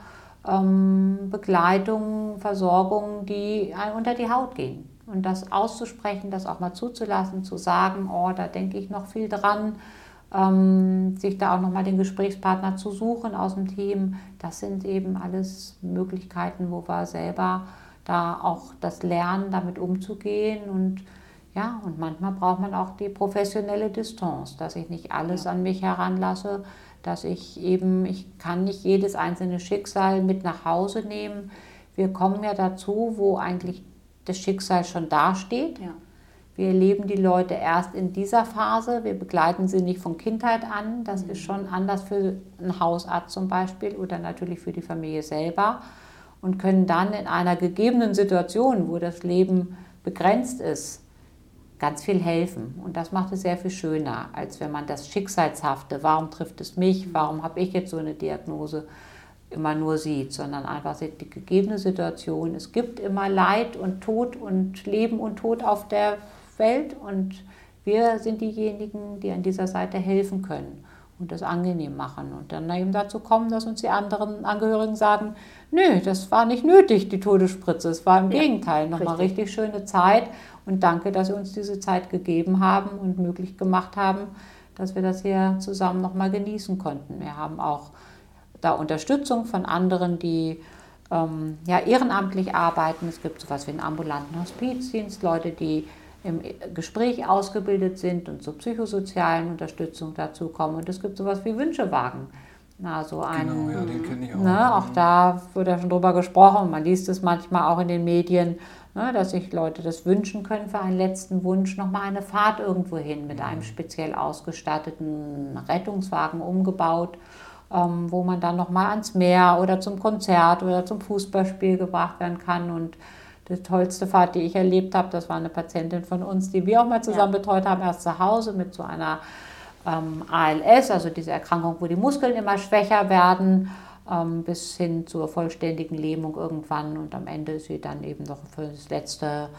ähm, Begleitungen, Versorgungen, die unter die Haut gehen. Und das auszusprechen, das auch mal zuzulassen, zu sagen, oh, da denke ich noch viel dran, ähm, sich da auch nochmal den Gesprächspartner zu suchen aus dem Team. Das sind eben alles Möglichkeiten, wo wir selber da auch das lernen, damit umzugehen und ja, und manchmal braucht man auch die professionelle Distanz, dass ich nicht alles an mich heranlasse, dass ich eben, ich kann nicht jedes einzelne Schicksal mit nach Hause nehmen. Wir kommen ja dazu, wo eigentlich das Schicksal schon dasteht. Ja. Wir erleben die Leute erst in dieser Phase. Wir begleiten sie nicht von Kindheit an. Das ist schon anders für einen Hausarzt zum Beispiel oder natürlich für die Familie selber und können dann in einer gegebenen Situation, wo das Leben begrenzt ist, ganz viel helfen. Und das macht es sehr viel schöner, als wenn man das Schicksalshafte, warum trifft es mich, warum habe ich jetzt so eine Diagnose, immer nur sieht, sondern einfach die gegebene Situation. Es gibt immer Leid und Tod und Leben und Tod auf der Welt und wir sind diejenigen, die an dieser Seite helfen können und das angenehm machen. Und dann eben dazu kommen, dass uns die anderen Angehörigen sagen, nö, das war nicht nötig, die Todesspritze. Es war im ja, Gegenteil nochmal richtig schöne Zeit. Und danke, dass Sie uns diese Zeit gegeben haben und möglich gemacht haben, dass wir das hier zusammen nochmal genießen konnten. Wir haben auch da Unterstützung von anderen, die ähm, ja, ehrenamtlich arbeiten. Es gibt sowas wie einen ambulanten Hospizdienst, Leute, die im Gespräch ausgebildet sind und zur psychosozialen Unterstützung dazu kommen. Und es gibt sowas wie Wünschewagen. Na, so ein, genau, ja, den kenne ich auch. Ne, auch da wird ja schon drüber gesprochen. Man liest es manchmal auch in den Medien, ne, dass sich Leute das wünschen können für einen letzten Wunsch, nochmal eine Fahrt irgendwo hin mit einem speziell ausgestatteten Rettungswagen umgebaut, ähm, wo man dann nochmal ans Meer oder zum Konzert oder zum Fußballspiel gebracht werden kann. Und die tollste Fahrt, die ich erlebt habe, das war eine Patientin von uns, die wir auch mal zusammen ja. betreut haben, erst zu Hause mit so einer ähm, ALS, also diese Erkrankung, wo die Muskeln immer schwächer werden, ähm, bis hin zur vollständigen Lähmung irgendwann. Und am Ende ist sie dann eben noch für das letzte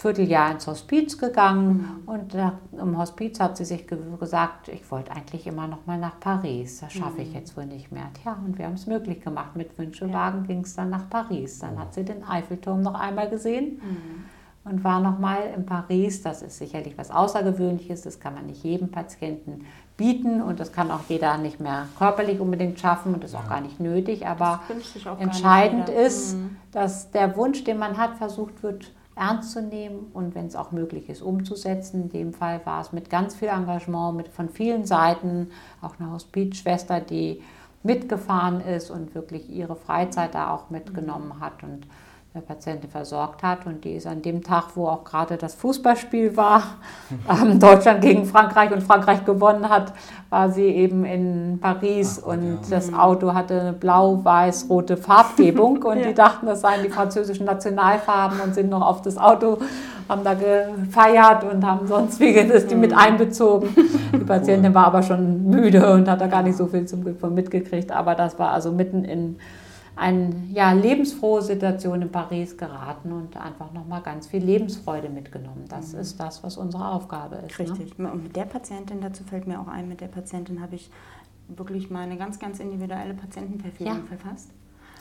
Vierteljahr ins Hospiz gegangen mhm. und im Hospiz hat sie sich ge gesagt, ich wollte eigentlich immer noch mal nach Paris. Das schaffe ich mhm. jetzt wohl nicht mehr. Tja, und wir haben es möglich gemacht. Mit Wünschewagen ja. ging es dann nach Paris. Dann hat sie den Eiffelturm noch einmal gesehen mhm. und war noch mal in Paris. Das ist sicherlich was Außergewöhnliches. Das kann man nicht jedem Patienten bieten und das kann auch jeder nicht mehr körperlich unbedingt schaffen und ist auch gar nicht nötig. Aber entscheidend ist, mhm. dass der Wunsch, den man hat, versucht wird, ernst zu nehmen und wenn es auch möglich ist, umzusetzen. In dem Fall war es mit ganz viel Engagement, mit von vielen Seiten, auch eine Hospizschwester, die mitgefahren ist und wirklich ihre Freizeit da auch mitgenommen hat und der Patientin versorgt hat. Und die ist an dem Tag, wo auch gerade das Fußballspiel war, ähm, Deutschland gegen Frankreich und Frankreich gewonnen hat, war sie eben in Paris Ach, und ja. das Auto hatte eine blau-weiß-rote Farbgebung und ja. die dachten, das seien die französischen Nationalfarben und sind noch auf das Auto, haben da gefeiert und haben sonst wie das die mit mhm. einbezogen. Die Patientin war aber schon müde und hat da gar nicht so viel zum mitgekriegt, aber das war also mitten in eine ja, lebensfrohe Situation in Paris geraten und einfach nochmal ganz viel Lebensfreude mitgenommen. Das mhm. ist das, was unsere Aufgabe ist. Ne? Richtig. Ne? Und mit der Patientin, dazu fällt mir auch ein, mit der Patientin habe ich wirklich mal eine ganz, ganz individuelle Patientenverfügung ja. verfasst.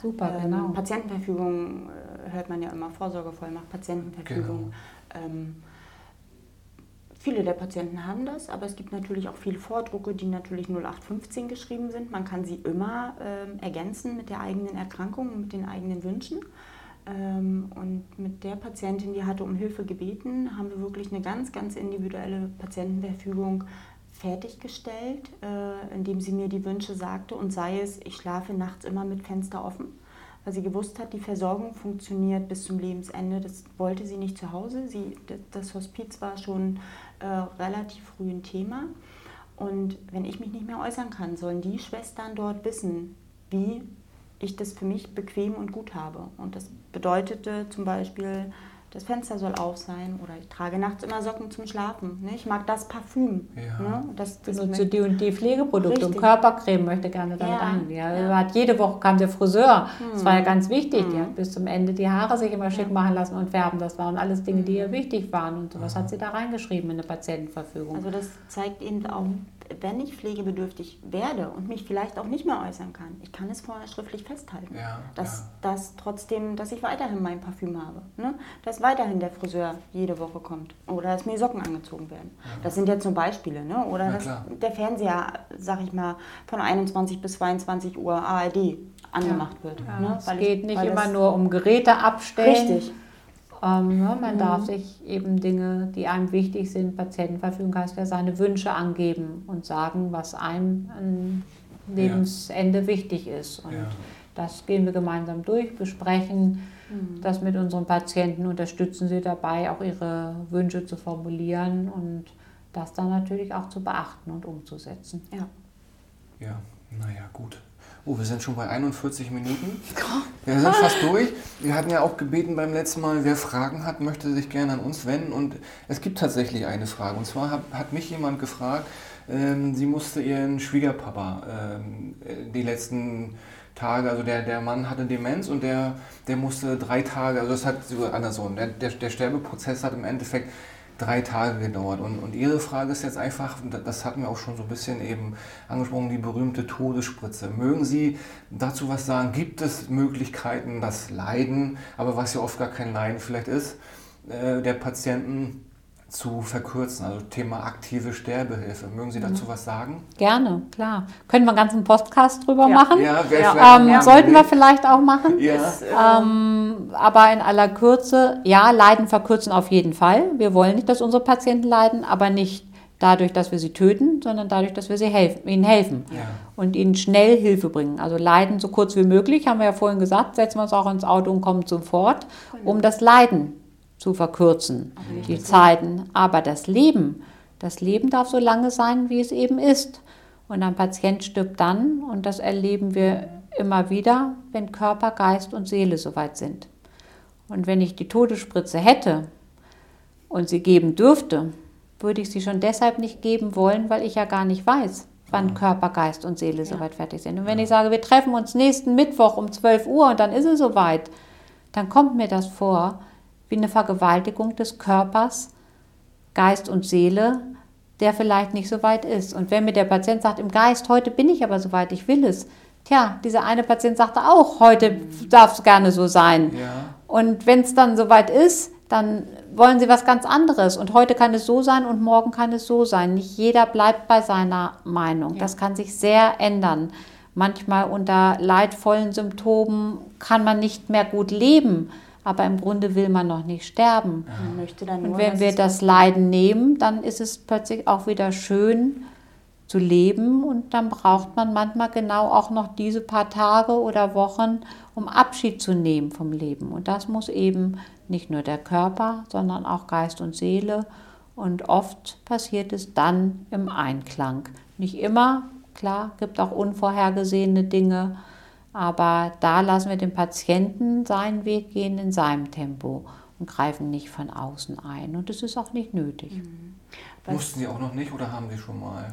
Super, ähm, genau. Patientenverfügung äh, hört man ja immer, Vorsorgevollmacht, Patientenverfügung. Genau. Ähm, Viele der Patienten haben das, aber es gibt natürlich auch viele Vordrucke, die natürlich 0815 geschrieben sind. Man kann sie immer ähm, ergänzen mit der eigenen Erkrankung mit den eigenen Wünschen. Ähm, und mit der Patientin, die hatte um Hilfe gebeten, haben wir wirklich eine ganz, ganz individuelle Patientenverfügung fertiggestellt, äh, indem sie mir die Wünsche sagte und sei es, ich schlafe nachts immer mit Fenster offen weil sie gewusst hat, die Versorgung funktioniert bis zum Lebensende. Das wollte sie nicht zu Hause. Sie, das Hospiz war schon äh, relativ früh ein Thema. Und wenn ich mich nicht mehr äußern kann, sollen die Schwestern dort wissen, wie ich das für mich bequem und gut habe. Und das bedeutete zum Beispiel das Fenster soll auf sein oder ich trage nachts immer Socken zum Schlafen. Ne? Ich mag das Parfüm. Ja. Ne? Das, das Benutze die und die Pflegeprodukte Richtig. und Körpercreme möchte gerne damit ja. an. Ja, ja. Hat, jede Woche kam der Friseur. Hm. Das war ja ganz wichtig. Hm. Die hat bis zum Ende die Haare sich immer schick machen lassen und färben. Das waren alles Dinge, die ihr hm. wichtig waren. Und sowas hat sie da reingeschrieben in eine Patientenverfügung. Also das zeigt eben auch, wenn ich pflegebedürftig werde und mich vielleicht auch nicht mehr äußern kann, ich kann es vorher schriftlich festhalten, ja, dass, ja. dass trotzdem, dass ich weiterhin mein Parfüm habe, ne? dass weiterhin der Friseur jede Woche kommt oder dass mir Socken angezogen werden. Ja. Das sind jetzt zum Beispiele. Ne? Oder dass der Fernseher, sag ich mal, von 21 bis 22 Uhr ARD angemacht wird. Ne? Es geht ich, nicht immer nur um Geräte abstellen. Richtig ähm, ja, man mhm. darf sich eben Dinge, die einem wichtig sind, Patientenverfügung heißt ja seine Wünsche angeben und sagen, was einem an Lebensende ja. wichtig ist. Und ja. das gehen wir gemeinsam durch, besprechen mhm. das mit unseren Patienten, unterstützen sie dabei, auch ihre Wünsche zu formulieren und das dann natürlich auch zu beachten und umzusetzen. Ja, ja naja, gut. Oh, wir sind schon bei 41 Minuten. Wir sind fast durch. Wir hatten ja auch gebeten beim letzten Mal, wer Fragen hat, möchte sich gerne an uns wenden. Und es gibt tatsächlich eine Frage. Und zwar hat, hat mich jemand gefragt, ähm, sie musste ihren Schwiegerpapa ähm, die letzten Tage, also der, der Mann hatte Demenz und der, der musste drei Tage, also das hat so andersrum, der, der, der Sterbeprozess hat im Endeffekt drei Tage gedauert. Und, und Ihre Frage ist jetzt einfach, das hatten wir auch schon so ein bisschen eben angesprochen, die berühmte Todesspritze. Mögen Sie dazu was sagen? Gibt es Möglichkeiten, das Leiden, aber was ja oft gar kein Leiden vielleicht ist, äh, der Patienten zu verkürzen, also Thema aktive Sterbehilfe. Mögen Sie dazu mhm. was sagen? Gerne, klar. Können wir einen ganzen Podcast drüber ja. machen? Ja, ja. Ähm, sollten wir vielleicht auch machen. Ja. Ähm, aber in aller Kürze, ja, Leiden verkürzen auf jeden Fall. Wir wollen nicht, dass unsere Patienten leiden, aber nicht dadurch, dass wir sie töten, sondern dadurch, dass wir sie helfen, ihnen helfen ja. und ihnen schnell Hilfe bringen. Also Leiden so kurz wie möglich, haben wir ja vorhin gesagt, setzen wir uns auch ins Auto und kommen sofort, um das Leiden zu verkürzen, die so. Zeiten. Aber das Leben, das Leben darf so lange sein, wie es eben ist. Und ein Patient stirbt dann, und das erleben wir immer wieder, wenn Körper, Geist und Seele soweit sind. Und wenn ich die Todesspritze hätte und sie geben dürfte, würde ich sie schon deshalb nicht geben wollen, weil ich ja gar nicht weiß, wann Körper, Geist und Seele ja. soweit fertig sind. Und wenn ich sage, wir treffen uns nächsten Mittwoch um 12 Uhr und dann ist es soweit, dann kommt mir das vor, wie eine Vergewaltigung des Körpers, Geist und Seele, der vielleicht nicht so weit ist. Und wenn mir der Patient sagt, im Geist, heute bin ich aber so weit, ich will es, tja, dieser eine Patient sagte auch, heute darf es gerne so sein. Ja. Und wenn es dann so weit ist, dann wollen sie was ganz anderes. Und heute kann es so sein und morgen kann es so sein. Nicht jeder bleibt bei seiner Meinung. Ja. Das kann sich sehr ändern. Manchmal unter leidvollen Symptomen kann man nicht mehr gut leben aber im Grunde will man noch nicht sterben. Nur, Und wenn wir das Leiden nehmen, dann ist es plötzlich auch wieder schön zu leben und dann braucht man manchmal genau auch noch diese paar Tage oder Wochen, um Abschied zu nehmen vom Leben. Und das muss eben nicht nur der Körper, sondern auch Geist und Seele. Und oft passiert es dann im Einklang. Nicht immer, klar, gibt auch unvorhergesehene Dinge, aber da lassen wir den Patienten seinen Weg gehen in seinem Tempo und greifen nicht von außen ein. Und das ist auch nicht nötig. Was- Mussten Sie auch noch nicht oder haben Sie schon mal?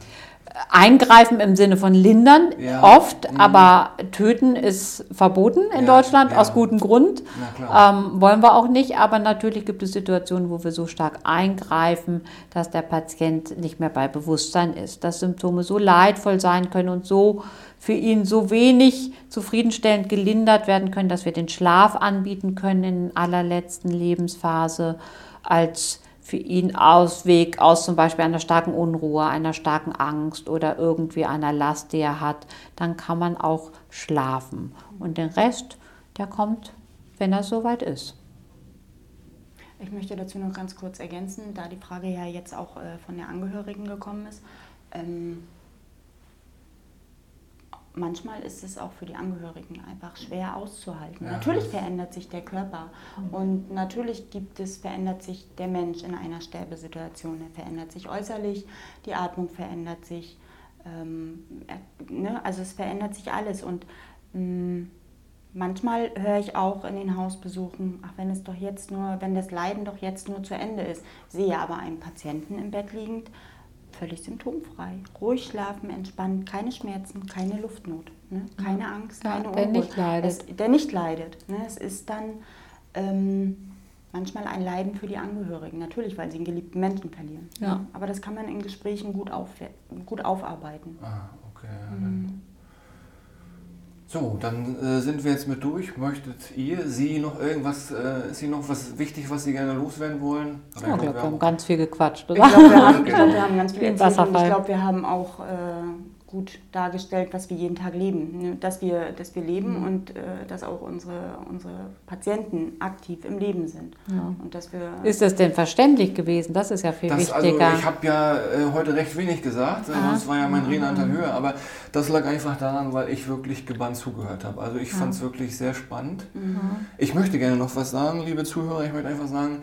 Eingreifen im Sinne von lindern, Ja. oft, Mhm. aber töten ist verboten in Ja, Deutschland ja. aus gutem Grund. Ähm, wollen wir auch nicht, aber natürlich gibt es Situationen, wo wir so stark eingreifen, dass der Patient nicht mehr bei Bewusstsein ist, dass Symptome so leidvoll sein können und so für ihn so wenig zufriedenstellend gelindert werden können, dass wir den Schlaf anbieten können in allerletzten Lebensphase als für ihn Ausweg aus zum Beispiel einer starken Unruhe, einer starken Angst oder irgendwie einer Last, die er hat, dann kann man auch schlafen. Und den Rest, der kommt, wenn er soweit ist. Ich möchte dazu noch ganz kurz ergänzen, da die Frage ja jetzt auch äh, von der Angehörigen gekommen ist. Ähm, manchmal ist es auch für die Angehörigen einfach schwer auszuhalten. Ja. Natürlich verändert sich der Körper und natürlich gibt es, verändert sich der Mensch in einer Sterbesituation. Er verändert sich äußerlich, die Atmung verändert sich, ähm, er, ne? also es verändert sich alles und mh, Manchmal höre ich auch in den Hausbesuchen, ach wenn es doch jetzt nur, wenn das Leiden doch jetzt nur zu Ende ist, sehe aber einen Patienten im Bett liegend, völlig symptomfrei, ruhig schlafen, entspannt, keine Schmerzen, keine Luftnot, ne? keine Angst, Ja, keine der Unruhe. nicht leidet. Es, der nicht leidet. Ne? Es ist dann ähm, manchmal ein Leiden für die Angehörigen, natürlich, weil sie einen geliebten Menschen verlieren. Ja. Ne? Aber das kann man in Gesprächen gut, auf, gut aufarbeiten. Ah, okay. ja, Mhm. So, dann äh, sind wir jetzt mit durch. Möchtet ihr, Sie noch irgendwas, äh, ist Ihnen noch was wichtig, was Sie gerne loswerden wollen? Ich ich glaub, glaube, wir haben ganz viel gequatscht, Ich oder? glaube, wir, haben- ich glaub, wir haben ganz viel erzählt ich glaube, wir haben auch äh, gut dargestellt, was wir jeden Tag leben. ne? Dass wir, dass wir leben Mhm. und äh, dass auch unsere, unsere Patienten aktiv im Leben sind. Ja. Und dass wir Ist das denn verständlich gewesen? Das ist ja viel Das, also, wichtiger. ich habe ja äh, heute recht wenig gesagt, äh, Ah. sonst war ja mein Redeanteil höher, aber das lag einfach daran, weil ich wirklich gebannt zugehört habe. Also ich fand es wirklich sehr spannend. Mhm. Ich möchte gerne noch was sagen, liebe Zuhörer. Ich möchte einfach sagen,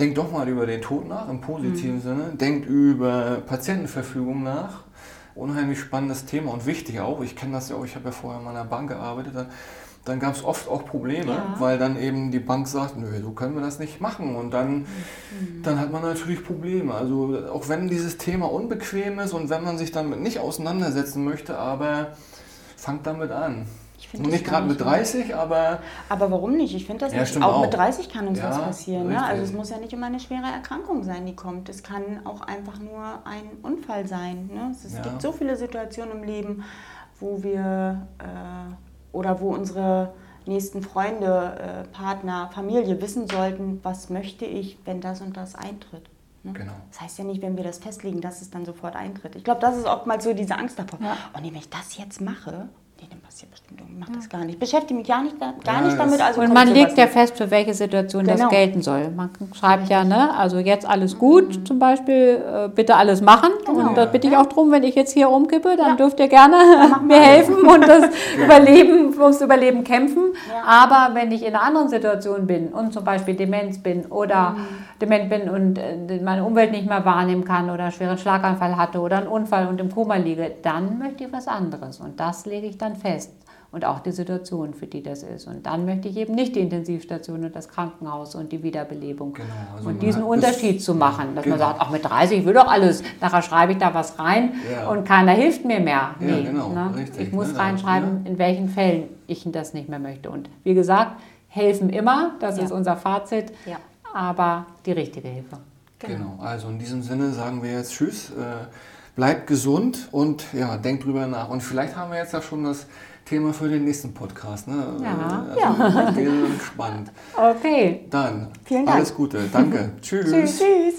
denkt doch mal über den Tod nach, im positiven Sinne. Denkt über Patientenverfügung nach. Unheimlich spannendes Thema und wichtig auch. Ich kenne das ja auch, ich habe ja vorher in meiner Bank gearbeitet. Dann, dann gab es oft auch Probleme, Ja. weil dann eben die Bank sagt, nö, so können wir das nicht machen. Und dann, dann hat man natürlich Probleme. Also auch wenn dieses Thema unbequem ist und wenn man sich damit nicht auseinandersetzen möchte, aber fangt damit an. Ich find Nun das nicht gerade mit nicht 30, aber Aber warum nicht? Ich finde das Ja, nicht. Auch, auch. mit 30 kann uns Ja, was passieren. Ne? Also es muss ja nicht immer eine schwere Erkrankung sein, die kommt. Es kann auch einfach nur ein Unfall sein. Ne? Es, es Ja. gibt so viele Situationen im Leben, wo wir äh, oder wo unsere nächsten Freunde, äh, Partner, Familie wissen sollten, was möchte ich, wenn das und das eintritt. Ne? Genau. Das heißt ja nicht, wenn wir das festlegen, dass es dann sofort eintritt. Ich glaube, das ist oftmals so diese Angst davor. Ja. Oh nee, wenn ich das jetzt mache, nee, dann passiert bestimmt. Ich mach das gar nicht. Beschäftige mich gar nicht, da- gar Ja, nicht damit. das- Also und man legt ja fest, für welche Situation das Genau. gelten soll. Man schreibt ja, ne, also jetzt alles gut, zum Beispiel, äh, bitte alles machen. Genau. Und da bitte ich auch drum, wenn ich jetzt hier umkippe, dann Ja. dürft ihr gerne mir helfen und das Überleben, ums Überleben kämpfen. Ja. Aber wenn ich in einer anderen Situation bin und zum Beispiel Demenz bin oder Mhm. dement bin und äh, meine Umwelt nicht mehr wahrnehmen kann oder einen schweren Schlaganfall hatte oder einen Unfall und im Koma liege, dann möchte ich was anderes. Und das lege ich dann fest. Und auch die Situation, für die das ist. Und dann möchte ich eben nicht die Intensivstation und das Krankenhaus und die Wiederbelebung. Genau, also und diesen Unterschied zu machen, dass genau. man sagt, ach mit 30, ich will doch alles, nachher schreibe ich da was rein Ja. und keiner hilft mir mehr. Ja, Nee, genau, ne? richtig, Ich muss ne, reinschreiben, in welchen Fällen ich das nicht mehr möchte. Und wie gesagt, helfen immer, das Ja. ist unser Fazit, Ja. aber die richtige Hilfe. Genau, also in diesem Sinne sagen wir jetzt Tschüss, äh, bleibt gesund und ja, denkt drüber nach. Und vielleicht haben wir jetzt ja schon das Thema für den nächsten Podcast. Ne? Ja. Also, Ich bin spannend. Okay. Dann Vielen Dank. alles Gute, danke. Tschüss. Tschüss. Tschüss.